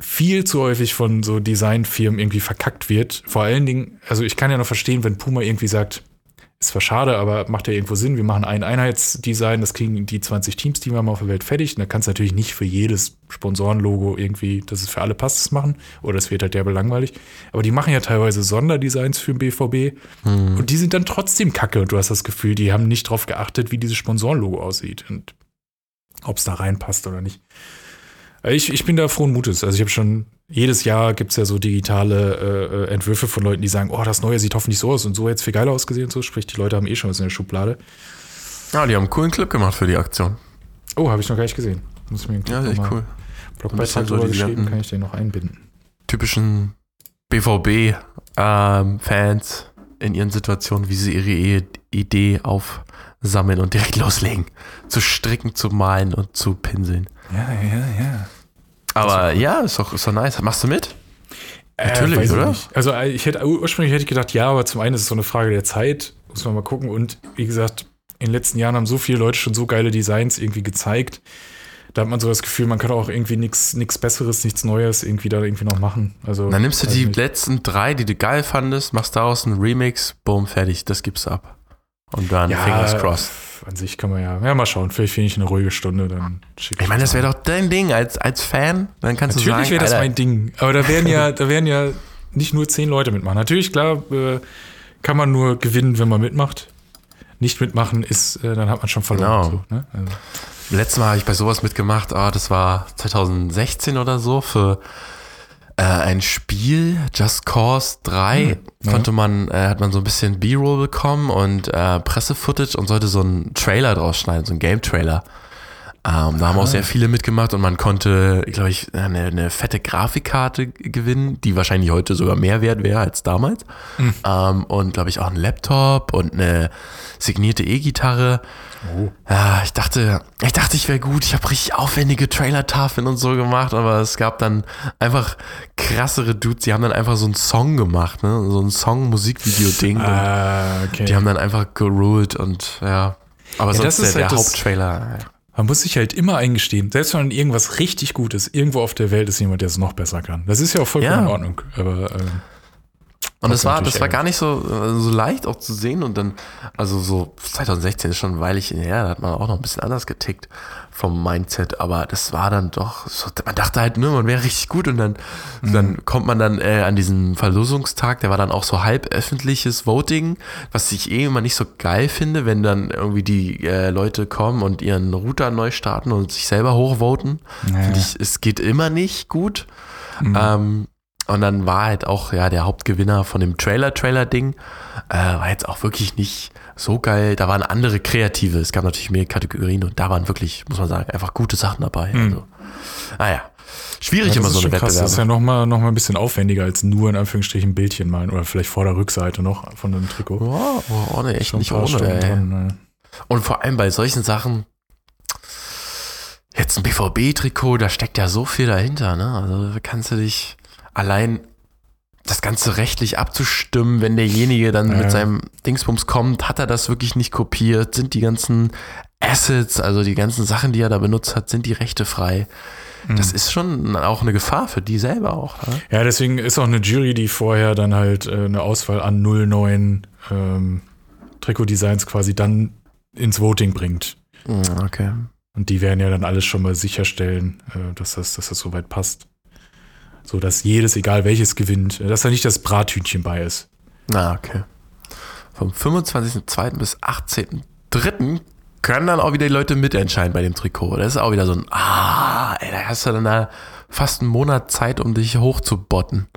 S2: viel zu häufig von so Designfirmen irgendwie verkackt wird. Vor allen Dingen, also ich kann ja noch verstehen, wenn Puma irgendwie sagt, ist zwar schade, aber macht ja irgendwo Sinn, wir machen ein Einheitsdesign, das kriegen die 20 Teams, die wir haben auf der Welt fertig. Und da kannst du natürlich nicht für jedes Sponsorenlogo irgendwie, dass es für alle passt, das machen. Oder es wird halt derbe langweilig. Aber die machen ja teilweise Sonderdesigns für den BVB. Und die sind dann trotzdem kacke. Und du hast das Gefühl, die haben nicht drauf geachtet, wie dieses Sponsorenlogo aussieht. Und ob es da reinpasst oder nicht. Also Ich, ich bin da frohen Mutes. Also ich habe schon, jedes Jahr gibt es ja so digitale äh, Entwürfe von Leuten, die sagen, oh, das Neue sieht hoffentlich so aus und so jetzt viel geiler ausgesehen und so. Sprich, die Leute haben eh schon was in der Schublade.
S1: Ja, die haben einen coolen Clip gemacht für die Aktion.
S2: Oh, habe ich noch gar nicht gesehen. Muss ich mir
S1: Ja, echt cool.
S2: Blogbeitrag drüber
S1: die
S2: geschrieben, kann ich den noch einbinden.
S1: Typischen BVB-Fans in ihren Situationen, wie sie ihre Idee aufsammeln und direkt *laughs* loslegen. Zu stricken, zu malen und zu pinseln.
S2: Ja, ja, ja.
S1: Aber ja, ist doch, ist doch nice. Machst du mit? Natürlich,
S2: weiß ich
S1: oder?
S2: nicht. Also äh, ich hätte ursprünglich hätte ich gedacht, ja, aber zum einen ist es so eine Frage der Zeit, muss man mal gucken. Und wie gesagt, in den letzten Jahren haben so viele Leute schon so geile Designs irgendwie gezeigt. Da hat man so das Gefühl, man kann auch irgendwie nichts Besseres, nichts Neues irgendwie da irgendwie noch machen. Also
S1: Dann nimmst du die
S2: nicht.
S1: letzten drei, die du geil fandest, machst daraus einen Remix, boom, fertig, das gibst du ab. Und dann Fingers crossed.
S2: An sich kann man ja, ja mal schauen. Vielleicht finde ich eine ruhige Stunde, dann schicke
S1: Ich meine, das wäre doch dein Ding als, als Fan. Dann kannst du
S2: Natürlich wäre das
S1: Alter,
S2: mein Ding. Aber da werden ja, *laughs* da werden ja nicht nur zehn Leute mitmachen. Natürlich, klar, äh, kann man nur gewinnen, wenn man mitmacht. Nicht mitmachen ist, äh, dann hat man schon verloren.
S1: Genau.
S2: So, ne? also,
S1: Letztes Mal habe ich bei sowas mitgemacht, ah, das war 2016 oder so, für äh, ein Spiel, Just Cause 3,
S2: ja.
S1: konnte man, äh, hat man so ein bisschen B-Roll bekommen und äh, Presse-Footage und sollte so einen Trailer draus schneiden, so einen Game-Trailer. Ähm, da haben auch sehr viele mitgemacht und man konnte, glaube ich, eine, eine fette Grafikkarte gewinnen, die wahrscheinlich heute sogar mehr wert wäre als damals. Ähm, und glaube ich auch einen Laptop und eine signierte E-Gitarre. Ja, ich dachte, ich dachte, ich wäre gut. Ich habe richtig aufwendige Trailer-Tafeln und so gemacht, aber es gab dann einfach krassere Dudes, die haben dann einfach so einen Song gemacht, ne? So ein Song-Musikvideo-Ding.
S2: ah, okay.
S1: Die haben dann einfach geruled und ja. Aber
S2: Ja,
S1: sonst
S2: das
S1: der,
S2: ist
S1: der
S2: halt das-
S1: Haupttrailer.
S2: Man muss sich halt immer eingestehen, selbst wenn irgendwas richtig gut ist, irgendwo auf der Welt ist jemand, der es noch besser kann. Das ist ja auch vollkommen
S1: Ja.
S2: in Ordnung. Aber ähm,
S1: Und das war, das war gar nicht so, äh, so leicht auch zu sehen und dann, also so 2016 ist schon Weilchen her, da hat man auch noch ein bisschen anders getickt vom Mindset, aber das war dann doch, so, man dachte halt, ne, man wäre richtig gut und dann,
S2: Mhm.
S1: dann kommt man dann äh, an diesen Verlosungstag, der war dann auch so halb öffentliches Voting, was ich eh immer nicht so geil finde, wenn dann irgendwie die äh, Leute kommen und ihren Router neu starten und sich selber hochvoten. Finde ich, es geht immer nicht gut.
S2: Mhm.
S1: Ähm, und dann war halt auch ja der Hauptgewinner von dem Trailer-Trailer-Ding. Äh, war jetzt auch wirklich nicht so geil. Da waren andere Kreative. Es gab natürlich mehr Kategorien und da waren wirklich, muss man sagen, einfach gute Sachen dabei. Also, naja, schwierig
S2: Mhm. Ja,
S1: immer so eine
S2: schon krass. Das ist ja
S1: Wettbewerbe.
S2: nochmal noch mal ein bisschen aufwendiger als nur in Anführungsstrichen Bildchen malen oder vielleicht vor der Rückseite noch von einem Trikot.
S1: Oh, oh, ohne, echt nicht ohne.
S2: Dran?
S1: Und vor allem bei solchen Sachen, jetzt ein BVB-Trikot, da steckt ja so viel dahinter, ne? Also kannst du dich allein das Ganze rechtlich abzustimmen, wenn derjenige dann
S2: Ja.
S1: mit seinem Dingsbums kommt, hat er das wirklich nicht kopiert? Sind die ganzen Assets, also die ganzen Sachen, die er da benutzt hat, sind die Rechte frei?
S2: Mhm.
S1: Das ist schon auch eine Gefahr für die selber auch. Ne?
S2: Ja, deswegen ist auch eine Jury, die vorher dann halt äh, eine Auswahl an 09 ähm, Trikotdesigns quasi dann ins Voting bringt.
S1: Mm, Okay.
S2: Und die werden ja dann alles schon mal sicherstellen, äh, dass, das, dass das soweit passt. So dass jedes, egal welches, gewinnt. Dass da nicht das Brathühnchen bei ist.
S1: Na, okay. Vom 25.02. bis 18.03. können dann auch wieder die Leute mitentscheiden bei dem Trikot. Das ist auch wieder so ein, ah, ey, da hast du dann da fast einen Monat Zeit, um dich hochzubotten.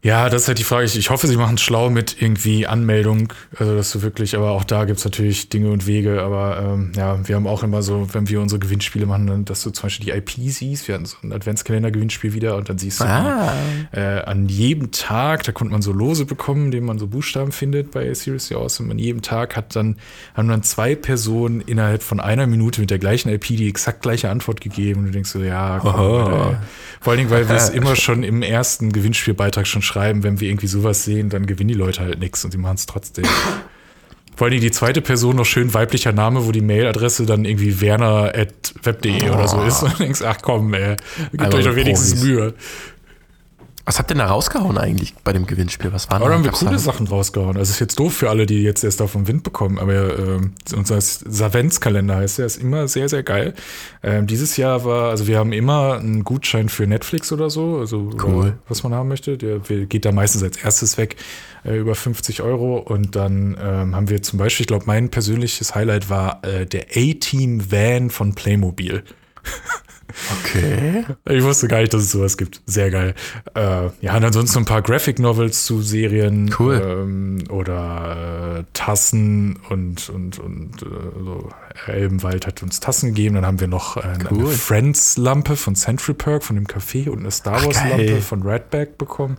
S2: Ja, das ist halt die Frage. Ich, ich hoffe, sie machen es schlau mit irgendwie Anmeldung, also dass du wirklich, aber auch da gibt's natürlich Dinge und Wege, aber ähm, ja, wir haben auch immer so, wenn wir unsere Gewinnspiele machen, dann, dass du zum Beispiel die IP siehst, wir hatten so ein Adventskalender-Gewinnspiel wieder und dann siehst du
S1: Ah.
S2: äh, an jedem Tag, da konnte man so Lose bekommen, indem man so Buchstaben findet bei Seriously Awesome. An jedem Tag hat dann, haben dann zwei Personen innerhalb von einer Minute mit der gleichen IP die exakt gleiche Antwort gegeben und du denkst so, ja, komm. Alter, ey. Vor allen Dingen, weil wir es immer schon im ersten Gewinnspielbeitrag schon schreiben, wenn wir irgendwie sowas sehen, dann gewinnen die Leute halt nichts und sie machen es trotzdem. *laughs* Vor Dingen die zweite Person noch schön weiblicher Name, wo die Mailadresse dann irgendwie werner.web.de oder so ist. Und denkst, ach komm, ey, gebt
S1: Einmal
S2: euch doch wenigstens. Mühe.
S1: Was habt ihr denn da rausgehauen eigentlich bei dem Gewinnspiel? Was waren
S2: da haben wir coole
S1: da-
S2: Sachen rausgehauen. Also ist jetzt doof für alle, die jetzt erst auf den Wind bekommen, aber ähm, unser Savenzkalender heißt der, ist immer sehr, sehr geil. Ähm, dieses Jahr war, also wir haben immer einen Gutschein für Netflix oder so, also
S1: Cool.
S2: äh, was man haben möchte. Der geht da meistens als erstes weg, äh, über 50 Euro. Und dann ähm, haben wir zum Beispiel, ich glaube, mein persönliches Highlight war äh, der A-Team Van von Playmobil. *laughs*
S1: Okay.
S2: Ich wusste gar nicht, dass es sowas gibt. Sehr geil. Äh, ja, und ansonsten ein paar Graphic Novels zu Serien.
S1: Cool.
S2: Ähm, oder äh, Tassen und, und, und äh, so. Elbenwald hat uns Tassen gegeben. Dann haben wir noch äh, eine
S1: Cool.
S2: Friends-Lampe von Central Perk, von dem Café und eine Star Wars-Lampe von Redback bekommen.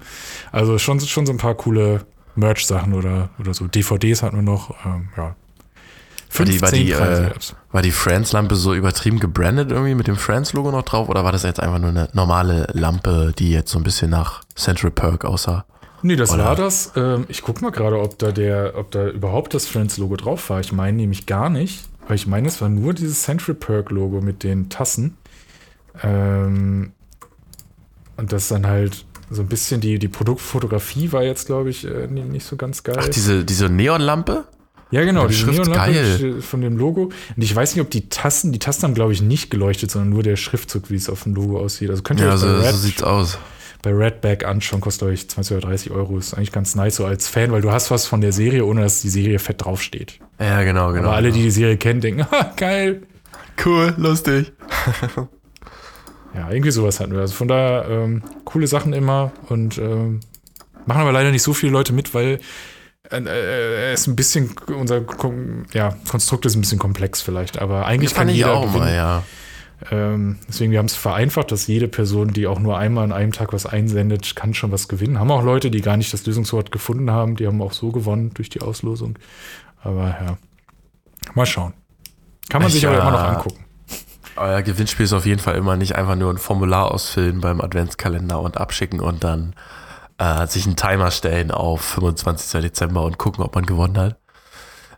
S2: Also schon, schon so ein paar coole Merch-Sachen oder, oder so. DVDs hatten wir noch. Ähm, ja.
S1: War die, war, die,
S2: 15 Preise
S1: äh, war die Friends-Lampe so übertrieben gebrandet irgendwie mit dem Friends-Logo noch drauf? Oder war das jetzt einfach nur eine normale Lampe, die jetzt so ein bisschen nach Central Perk aussah?
S2: Nee, das
S1: Oder?
S2: war das. Ähm, ich guck mal gerade, ob da der, ob da überhaupt das Friends-Logo drauf war. Ich meine nämlich gar nicht, weil ich meine, es war nur dieses Central Perk-Logo mit den Tassen. Ähm, und das dann halt so ein bisschen die, die Produktfotografie war jetzt, glaube ich, äh, nicht so ganz geil.
S1: Ach, diese, diese Neonlampe?
S2: Ja, genau,
S1: die Schrift geil.
S2: von dem Logo. Und ich weiß nicht, ob die Tassen, die Tasten haben, glaube ich, nicht geleuchtet, sondern nur der Schriftzug, wie es auf dem Logo aussieht. Also könnt ihr
S1: Ja,
S2: euch
S1: so, sieht's aus.
S2: bei Redback anschauen, kostet euch 20 oder 30 Euro. Ist eigentlich ganz nice so als Fan, weil du hast was von der Serie, ohne dass die Serie fett draufsteht.
S1: Ja, genau, genau.
S2: Aber alle, die die Serie kennen, denken, *laughs* ha, geil.
S1: Cool, lustig. *laughs*
S2: Ja, irgendwie sowas hatten wir. Also von daher, ähm, coole Sachen immer und ähm, machen aber leider nicht so viele Leute mit, weil äh, äh, es ein bisschen, unser ja, Konstrukt ist ein bisschen komplex vielleicht, aber eigentlich kann
S1: ich
S2: jeder
S1: auch
S2: gewinnen.
S1: mal, ja.
S2: Ähm, deswegen, wir haben es vereinfacht, dass jede Person, die auch nur einmal an einem Tag was einsendet, kann schon was gewinnen. Haben auch Leute, die gar nicht das Lösungswort gefunden haben, die haben auch so gewonnen durch die Auslosung. Aber ja, mal schauen. Kann man
S1: Ich,
S2: sich aber
S1: äh,
S2: immer noch angucken.
S1: Euer Gewinnspiel ist auf jeden Fall immer nicht einfach nur ein Formular ausfüllen beim Adventskalender und abschicken und dann äh, sich einen Timer stellen auf 25. Dezember und gucken, ob man gewonnen hat.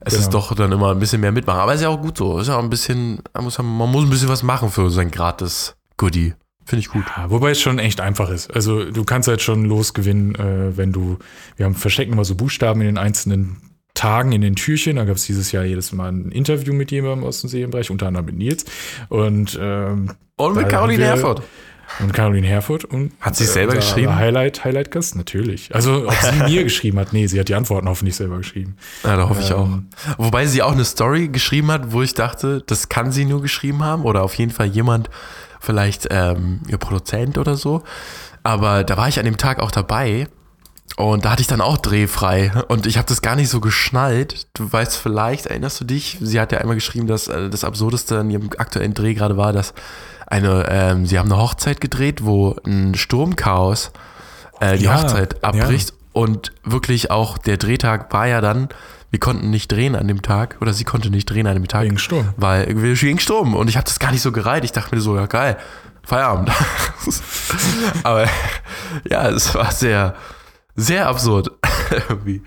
S1: es
S2: Genau.
S1: ist doch dann immer ein bisschen mehr mitmachen. Aber ist ja auch gut so. Ist ja auch ein bisschen, man muss, man muss ein bisschen was machen für sein gratis Goodie. Finde ich gut.
S2: Ja, wobei es schon echt einfach ist. Also du kannst halt schon losgewinnen, äh, wenn du, wir haben verstecken immer so Buchstaben in den einzelnen Tagen in den Türchen. Da gab es dieses Jahr jedes Mal ein Interview mit jemandem aus dem Serienbereich, unter anderem mit Nils und, ähm,
S1: Und mit Caroline Herford.
S2: Und Caroline Herfurth. Und,
S1: Hat sie es selber geschrieben?
S2: Highlight, Highlight-Gast, natürlich. Also ob sie *laughs* mir geschrieben hat, nee, sie hat die Antworten hoffentlich selber geschrieben.
S1: Ja, da hoffe ich auch.
S2: Ähm,
S1: Wobei sie auch eine Story geschrieben hat, wo ich dachte, das kann sie nur geschrieben haben oder auf jeden Fall jemand, vielleicht ähm, ihr Produzent oder so. Aber da war ich an dem Tag auch dabei und da hatte ich dann auch drehfrei und ich habe das gar nicht so geschnallt. Du weißt vielleicht, erinnerst du dich? Sie hat ja einmal geschrieben, dass äh, das Absurdeste an ihrem aktuellen Dreh gerade war, dass eine, ähm, sie haben eine Hochzeit gedreht, wo ein Sturmchaos äh, die
S2: Ja,
S1: Hochzeit abbricht und wirklich auch der Drehtag war ja dann, wir konnten nicht drehen an dem Tag oder sie konnte nicht drehen an dem Tag.
S2: Wegen Sturm.
S1: Weil wegen Sturm und ich habe das gar nicht so gereiht. Ich dachte mir so, ja geil, Feierabend. *laughs* Aber ja, es war sehr, sehr absurd *laughs* irgendwie.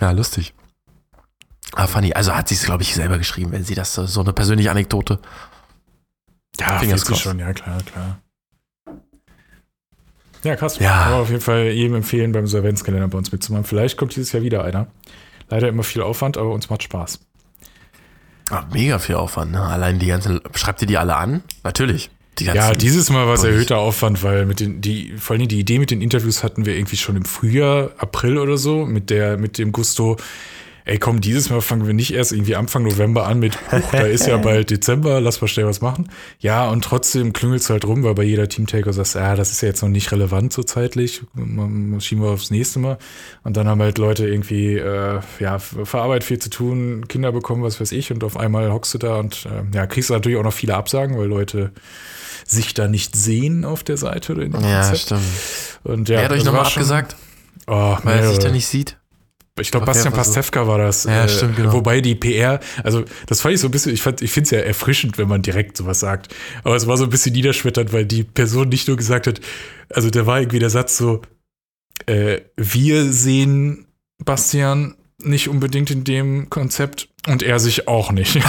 S1: Ja, lustig. Ah, funny. Also hat sie es, glaube ich, selber geschrieben, wenn sie das so eine persönliche Anekdote.
S2: Ja,
S1: Fingers crossed.
S2: schon, ja klar, klar. Ja, krass.
S1: Ja.
S2: Kann man auf jeden Fall jedem empfehlen, beim Solvenzkalender bei uns mitzumachen. Vielleicht kommt dieses Jahr wieder einer. Leider immer viel Aufwand, aber uns macht Spaß.
S1: Ah, mega viel Aufwand, ne? Allein die ganzen. Schreibt ihr die alle an? Natürlich. Die
S2: Ja, dieses Mal war es erhöhter Aufwand, weil mit den, die, vor allem die Idee mit den Interviews hatten wir irgendwie schon im Frühjahr, April oder so, mit der, mit dem Gusto, ey komm, dieses Mal fangen wir nicht erst irgendwie Anfang November an mit, huch, da ist ja *laughs* bald Dezember, lass mal schnell was machen. Ja, und trotzdem klüngelt's halt rum, weil bei jeder Teamtaker sagst, ja, das ist ja jetzt noch nicht relevant so zeitlich, schieben wir aufs nächste Mal. Und dann haben halt Leute irgendwie, äh, ja, Verarbeit viel zu tun, Kinder bekommen, was weiß ich, und auf einmal hockst du da und äh, ja, kriegst du natürlich auch noch viele Absagen, weil Leute sich da nicht sehen auf der Seite oder in dem
S1: Ja,
S2: Konzept.
S1: stimmt.
S2: Und ja,
S1: Wer hat euch
S2: das
S1: nochmal abgesagt,
S2: Oh,
S1: weil er sich da nicht sieht?
S2: Ich glaube, Bastian
S1: so-
S2: Pastewka war das.
S1: Ja, stimmt, genau.
S2: Wobei die PR, also das fand ich so ein bisschen, ich, fand- ich finde es ja erfrischend, wenn man direkt sowas sagt. Aber es war so ein bisschen niederschmetternd, weil die Person nicht nur gesagt hat, also da war irgendwie der Satz so, äh, wir sehen Bastian nicht unbedingt in dem Konzept und er sich auch nicht. *laughs*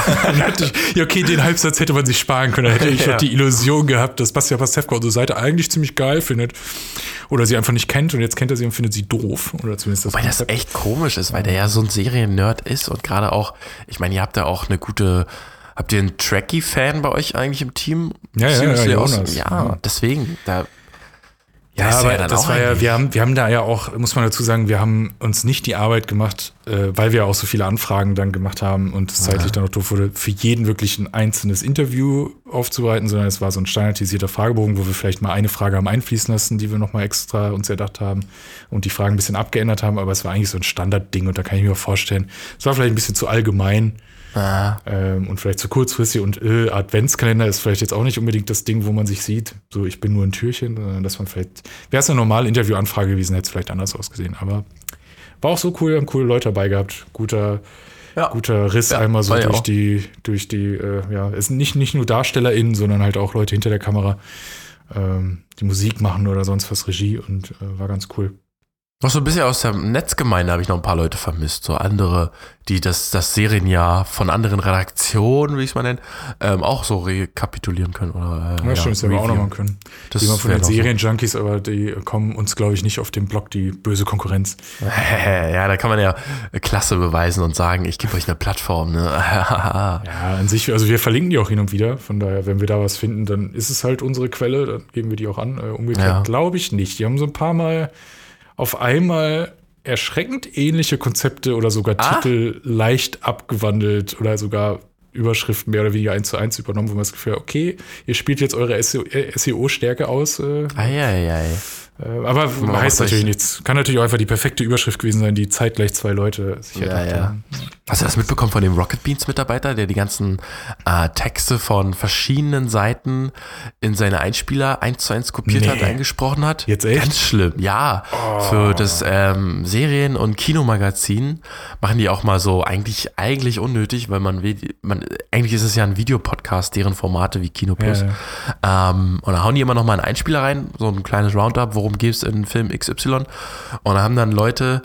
S2: Ich, ja, okay, den Halbsatz hätte man sich sparen können. Da hätte ich *laughs*
S1: Ja.
S2: die Illusion gehabt, dass Bastian Pastewka unsere Seite eigentlich ziemlich geil findet. Oder sie einfach nicht kennt und jetzt kennt er sie und findet sie doof. Oder zumindest das
S1: Weil das echt komisch ist, weil der ja so ein Serien-Nerd ist und gerade auch, ich meine, ihr habt da auch eine gute, habt ihr einen Tracky-Fan bei euch eigentlich im Team?
S2: Ja, ja, ja,
S1: ja,
S2: Ja.
S1: deswegen, da,
S2: Ja,
S1: er
S2: aber
S1: ja
S2: das war ja, wir haben, wir haben da ja auch, muss man dazu sagen, wir haben uns nicht die Arbeit gemacht, äh, weil wir auch so viele Anfragen dann gemacht haben und es zeitlich dann auch doof wurde, für jeden wirklich ein einzelnes Interview aufzubereiten, sondern es war so ein standardisierter Fragebogen, wo wir vielleicht mal eine Frage haben einfließen lassen, die wir nochmal extra uns erdacht haben und die Fragen ein bisschen abgeändert haben, aber es war eigentlich so ein Standardding und da kann ich mir vorstellen, es war vielleicht ein bisschen zu allgemein
S1: ah,
S2: ähm, und vielleicht zu kurzfristig und äh, Adventskalender ist vielleicht jetzt auch nicht unbedingt das Ding, wo man sich sieht, so ich bin nur ein Türchen, sondern dass man vielleicht, wäre es eine normale Interviewanfrage gewesen, hätte es vielleicht anders ausgesehen, aber war auch so cool, haben coole Leute dabei gehabt, guter,
S1: Ja.
S2: guter Riss
S1: Ja,
S2: einmal so durch
S1: auch.
S2: die, durch die, äh, ja, es sind nicht, nicht nur DarstellerInnen, sondern halt auch Leute hinter der Kamera, ähm, die Musik machen oder sonst was, Regie und äh, war ganz cool.
S1: Noch so ein bisschen aus der Netzgemeinde habe ich noch ein paar Leute vermisst, so andere, die das, das Serienjahr von anderen Redaktionen, wie ich es mal nenne, ähm, auch so rekapitulieren können. Oder, äh,
S2: Ja, stimmt, das hätten wir auch noch mal können.
S1: Das
S2: Jemand von den
S1: so.
S2: Serienjunkies, aber die kommen uns, glaube ich, nicht auf den Blog, die böse Konkurrenz. *laughs*
S1: Ja, da kann man ja Klasse beweisen und sagen, ich gebe euch eine Plattform. Ne? *laughs*
S2: Ja, an sich, also wir verlinken die auch hin und wieder. Von daher, wenn wir da was finden, dann ist es halt unsere Quelle, dann geben wir die auch an. Äh, umgekehrt
S1: Ja.
S2: glaube ich nicht. Die haben so ein paar Mal auf einmal erschreckend ähnliche Konzepte oder sogar
S1: Ah.
S2: Titel leicht abgewandelt oder sogar Überschriften mehr oder weniger eins zu eins übernommen, wo man das Gefühl hat, okay, ihr spielt jetzt eure SEO-Stärke aus. Äh,
S1: Eieiei.
S2: äh, aber
S1: macht
S2: heißt
S1: euch-
S2: natürlich nichts. Kann natürlich auch einfach die perfekte Überschrift gewesen sein, die zeitgleich zwei Leute sich
S1: Ja,
S2: erdacht
S1: ja.
S2: haben.
S1: Hast du das mitbekommen von dem Rocket Beans Mitarbeiter, der die ganzen äh, Texte von verschiedenen Seiten in seine Einspieler eins zu eins kopiert
S2: Nee.
S1: hat, eingesprochen hat?
S2: Jetzt echt?
S1: Ganz schlimm, ja. Für das ähm, Serien- und Kinomagazin machen die auch mal so eigentlich eigentlich unnötig, weil man will, man eigentlich ist es ja ein Videopodcast, deren Formate wie Kino Plus.
S2: Ja,
S1: Ähm, und da hauen die immer noch mal einen Einspieler rein, so ein kleines Roundup, worum geht es in Film XY. Und da haben dann Leute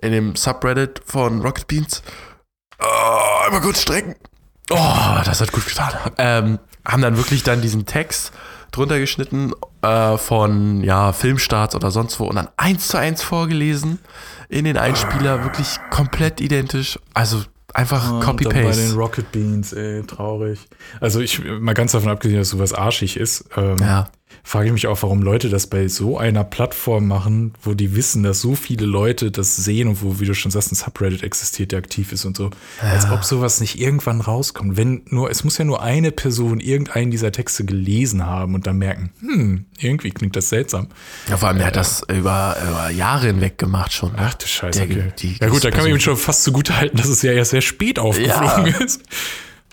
S1: in dem Subreddit von Rocket Beans oh, einmal kurz strecken. Oh, das hat gut getan. Ähm, haben dann wirklich dann diesen Text drunter geschnitten äh, von ja, Filmstarts oder sonst wo und dann eins zu eins vorgelesen in den Einspieler, wirklich komplett identisch. Also einfach
S2: Und dann Bei den
S1: Copy-Paste.
S2: Rocket Beans, ey, traurig. Also ich, mal ganz davon abgesehen, dass sowas arschig ist, ähm,
S1: Ja.
S2: Frage ich mich auch, warum Leute das bei so einer Plattform machen, wo die wissen, dass so viele Leute das sehen und wo, wie du schon sagst, ein Subreddit existiert, der aktiv ist und so. Als ob sowas nicht irgendwann rauskommt. Wenn nur, es muss ja nur eine Person irgendeinen dieser Texte gelesen haben und dann merken, hm, irgendwie klingt das seltsam.
S1: Ja, vor allem, der hat das über, über Jahre hinweg gemacht schon.
S2: Ach du Scheiße,
S1: Der-
S2: okay.
S1: die-
S2: ja gut, da kann man
S1: die
S2: ihm schon fast zugute halten, dass es ja erst sehr spät aufgeflogen ist.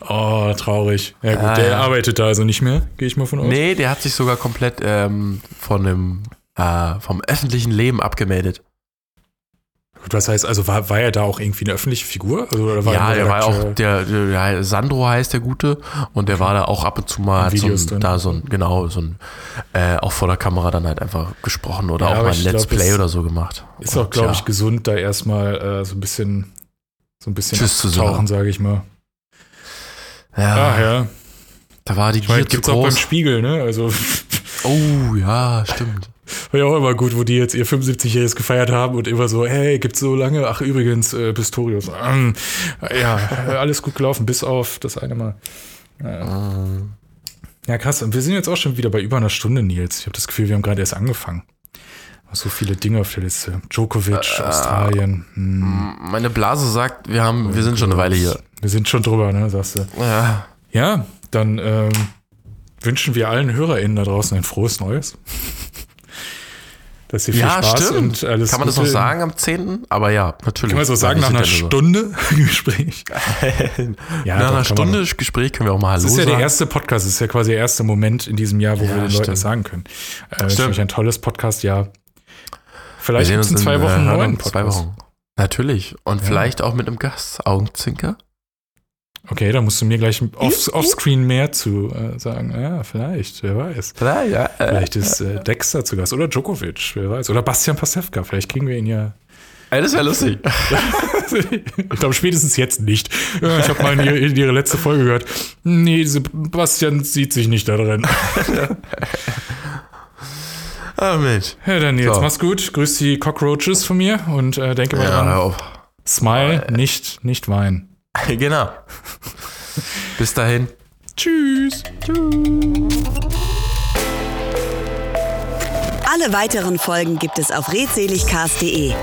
S2: Oh, traurig. Ja gut,
S1: Ah,
S2: der
S1: ja.
S2: arbeitet da also nicht mehr, gehe ich mal von aus.
S1: Nee, der hat sich sogar komplett ähm, von dem, äh, vom öffentlichen Leben abgemeldet.
S2: Gut, was heißt, also war, war er da auch irgendwie eine öffentliche Figur? Also, er
S1: ja, der war auch, der, der, Sandro heißt der Gute und der war da auch ab und zu mal, so ein, da so ein, genau, so ein, äh, auch vor der Kamera dann halt einfach gesprochen oder
S2: Ja,
S1: auch mal ein Let's
S2: glaub,
S1: Play oder so gemacht.
S2: Ist auch, glaube ich, gesund, da erstmal äh, so ein bisschen, so ein bisschen
S1: Tschüss zu sagen.
S2: sage ich mal.
S1: Ja,
S2: Ach ja.
S1: da war die
S2: Ich meine,
S1: Gier zu
S2: gibt's auch beim. Spiegel, ne? Also
S1: Oh, ja, stimmt. *laughs*
S2: war ja auch immer gut, wo die jetzt ihr 75-Jähriges gefeiert haben und immer so, hey, gibt's so lange? Ach, übrigens, äh, Pistorius. Ähm, ja, äh, *laughs* alles gut gelaufen, bis auf das eine Mal. Ja. ja, krass. Und wir sind jetzt auch schon wieder bei über einer Stunde, Nils. Ich habe das Gefühl, wir haben gerade erst angefangen. So viele Dinge auf der Liste. Djokovic, Australien. Hm.
S1: Meine Blase sagt, wir haben, wir sind schon eine Weile hier.
S2: Wir sind schon drüber, ne, sagst du.
S1: Ja.
S2: Ja, dann ähm, wünschen wir allen HörerInnen da draußen ein frohes Neues. *laughs* Dass ihr viel
S1: Ja,
S2: Spaß
S1: stimmt.
S2: und alles
S1: Kann man das noch sagen am 10.? Aber ja, natürlich.
S2: Kann man so sagen, nach einer Stunde *laughs* Gespräch? *laughs*
S1: Ja, nach einer Stunde
S2: doch.
S1: Gespräch können wir auch mal Hallo
S2: Das ist ja der
S1: sagen.
S2: erste Podcast, das ist ja quasi der erste Moment in diesem Jahr, wo
S1: Ja,
S2: wir den Leuten
S1: stimmt.
S2: das sagen können. Äh, das ist
S1: Stimmt.
S2: mich ein tolles Podcast-Jahr.
S1: Wir
S2: Vielleicht gibt es in zwei
S1: äh,
S2: Wochen einen neuen Podcast.
S1: Zwei Wochen. Natürlich. Und
S2: Ja.
S1: vielleicht auch mit einem Gast. Augenzinker?
S2: Okay, da musst du mir gleich off, offscreen mehr zu äh, sagen. Ja, vielleicht, wer weiß.
S1: Vielleicht, ja.
S2: Vielleicht ist äh, Dexter zu Gast oder Djokovic, wer weiß. Oder Bastian Pasewka, vielleicht kriegen wir ihn ja.
S1: Ey, das wäre lustig. *laughs*
S2: ich glaube, spätestens jetzt nicht. Ich habe mal in ihre, letzte Folge gehört. Nee, Sebastian sieht sich nicht da drin. *laughs*
S1: Ah, Mensch.
S2: Ja, dann jetzt
S1: So.
S2: mach's gut. Grüß die Cockroaches von mir und äh, denke mal
S1: Ja,
S2: dran. Smile, nicht, nicht weinen. *laughs*
S1: Genau. Bis dahin.
S2: Tschüss.
S3: Alle weiteren Folgen gibt es auf redseligcast.de.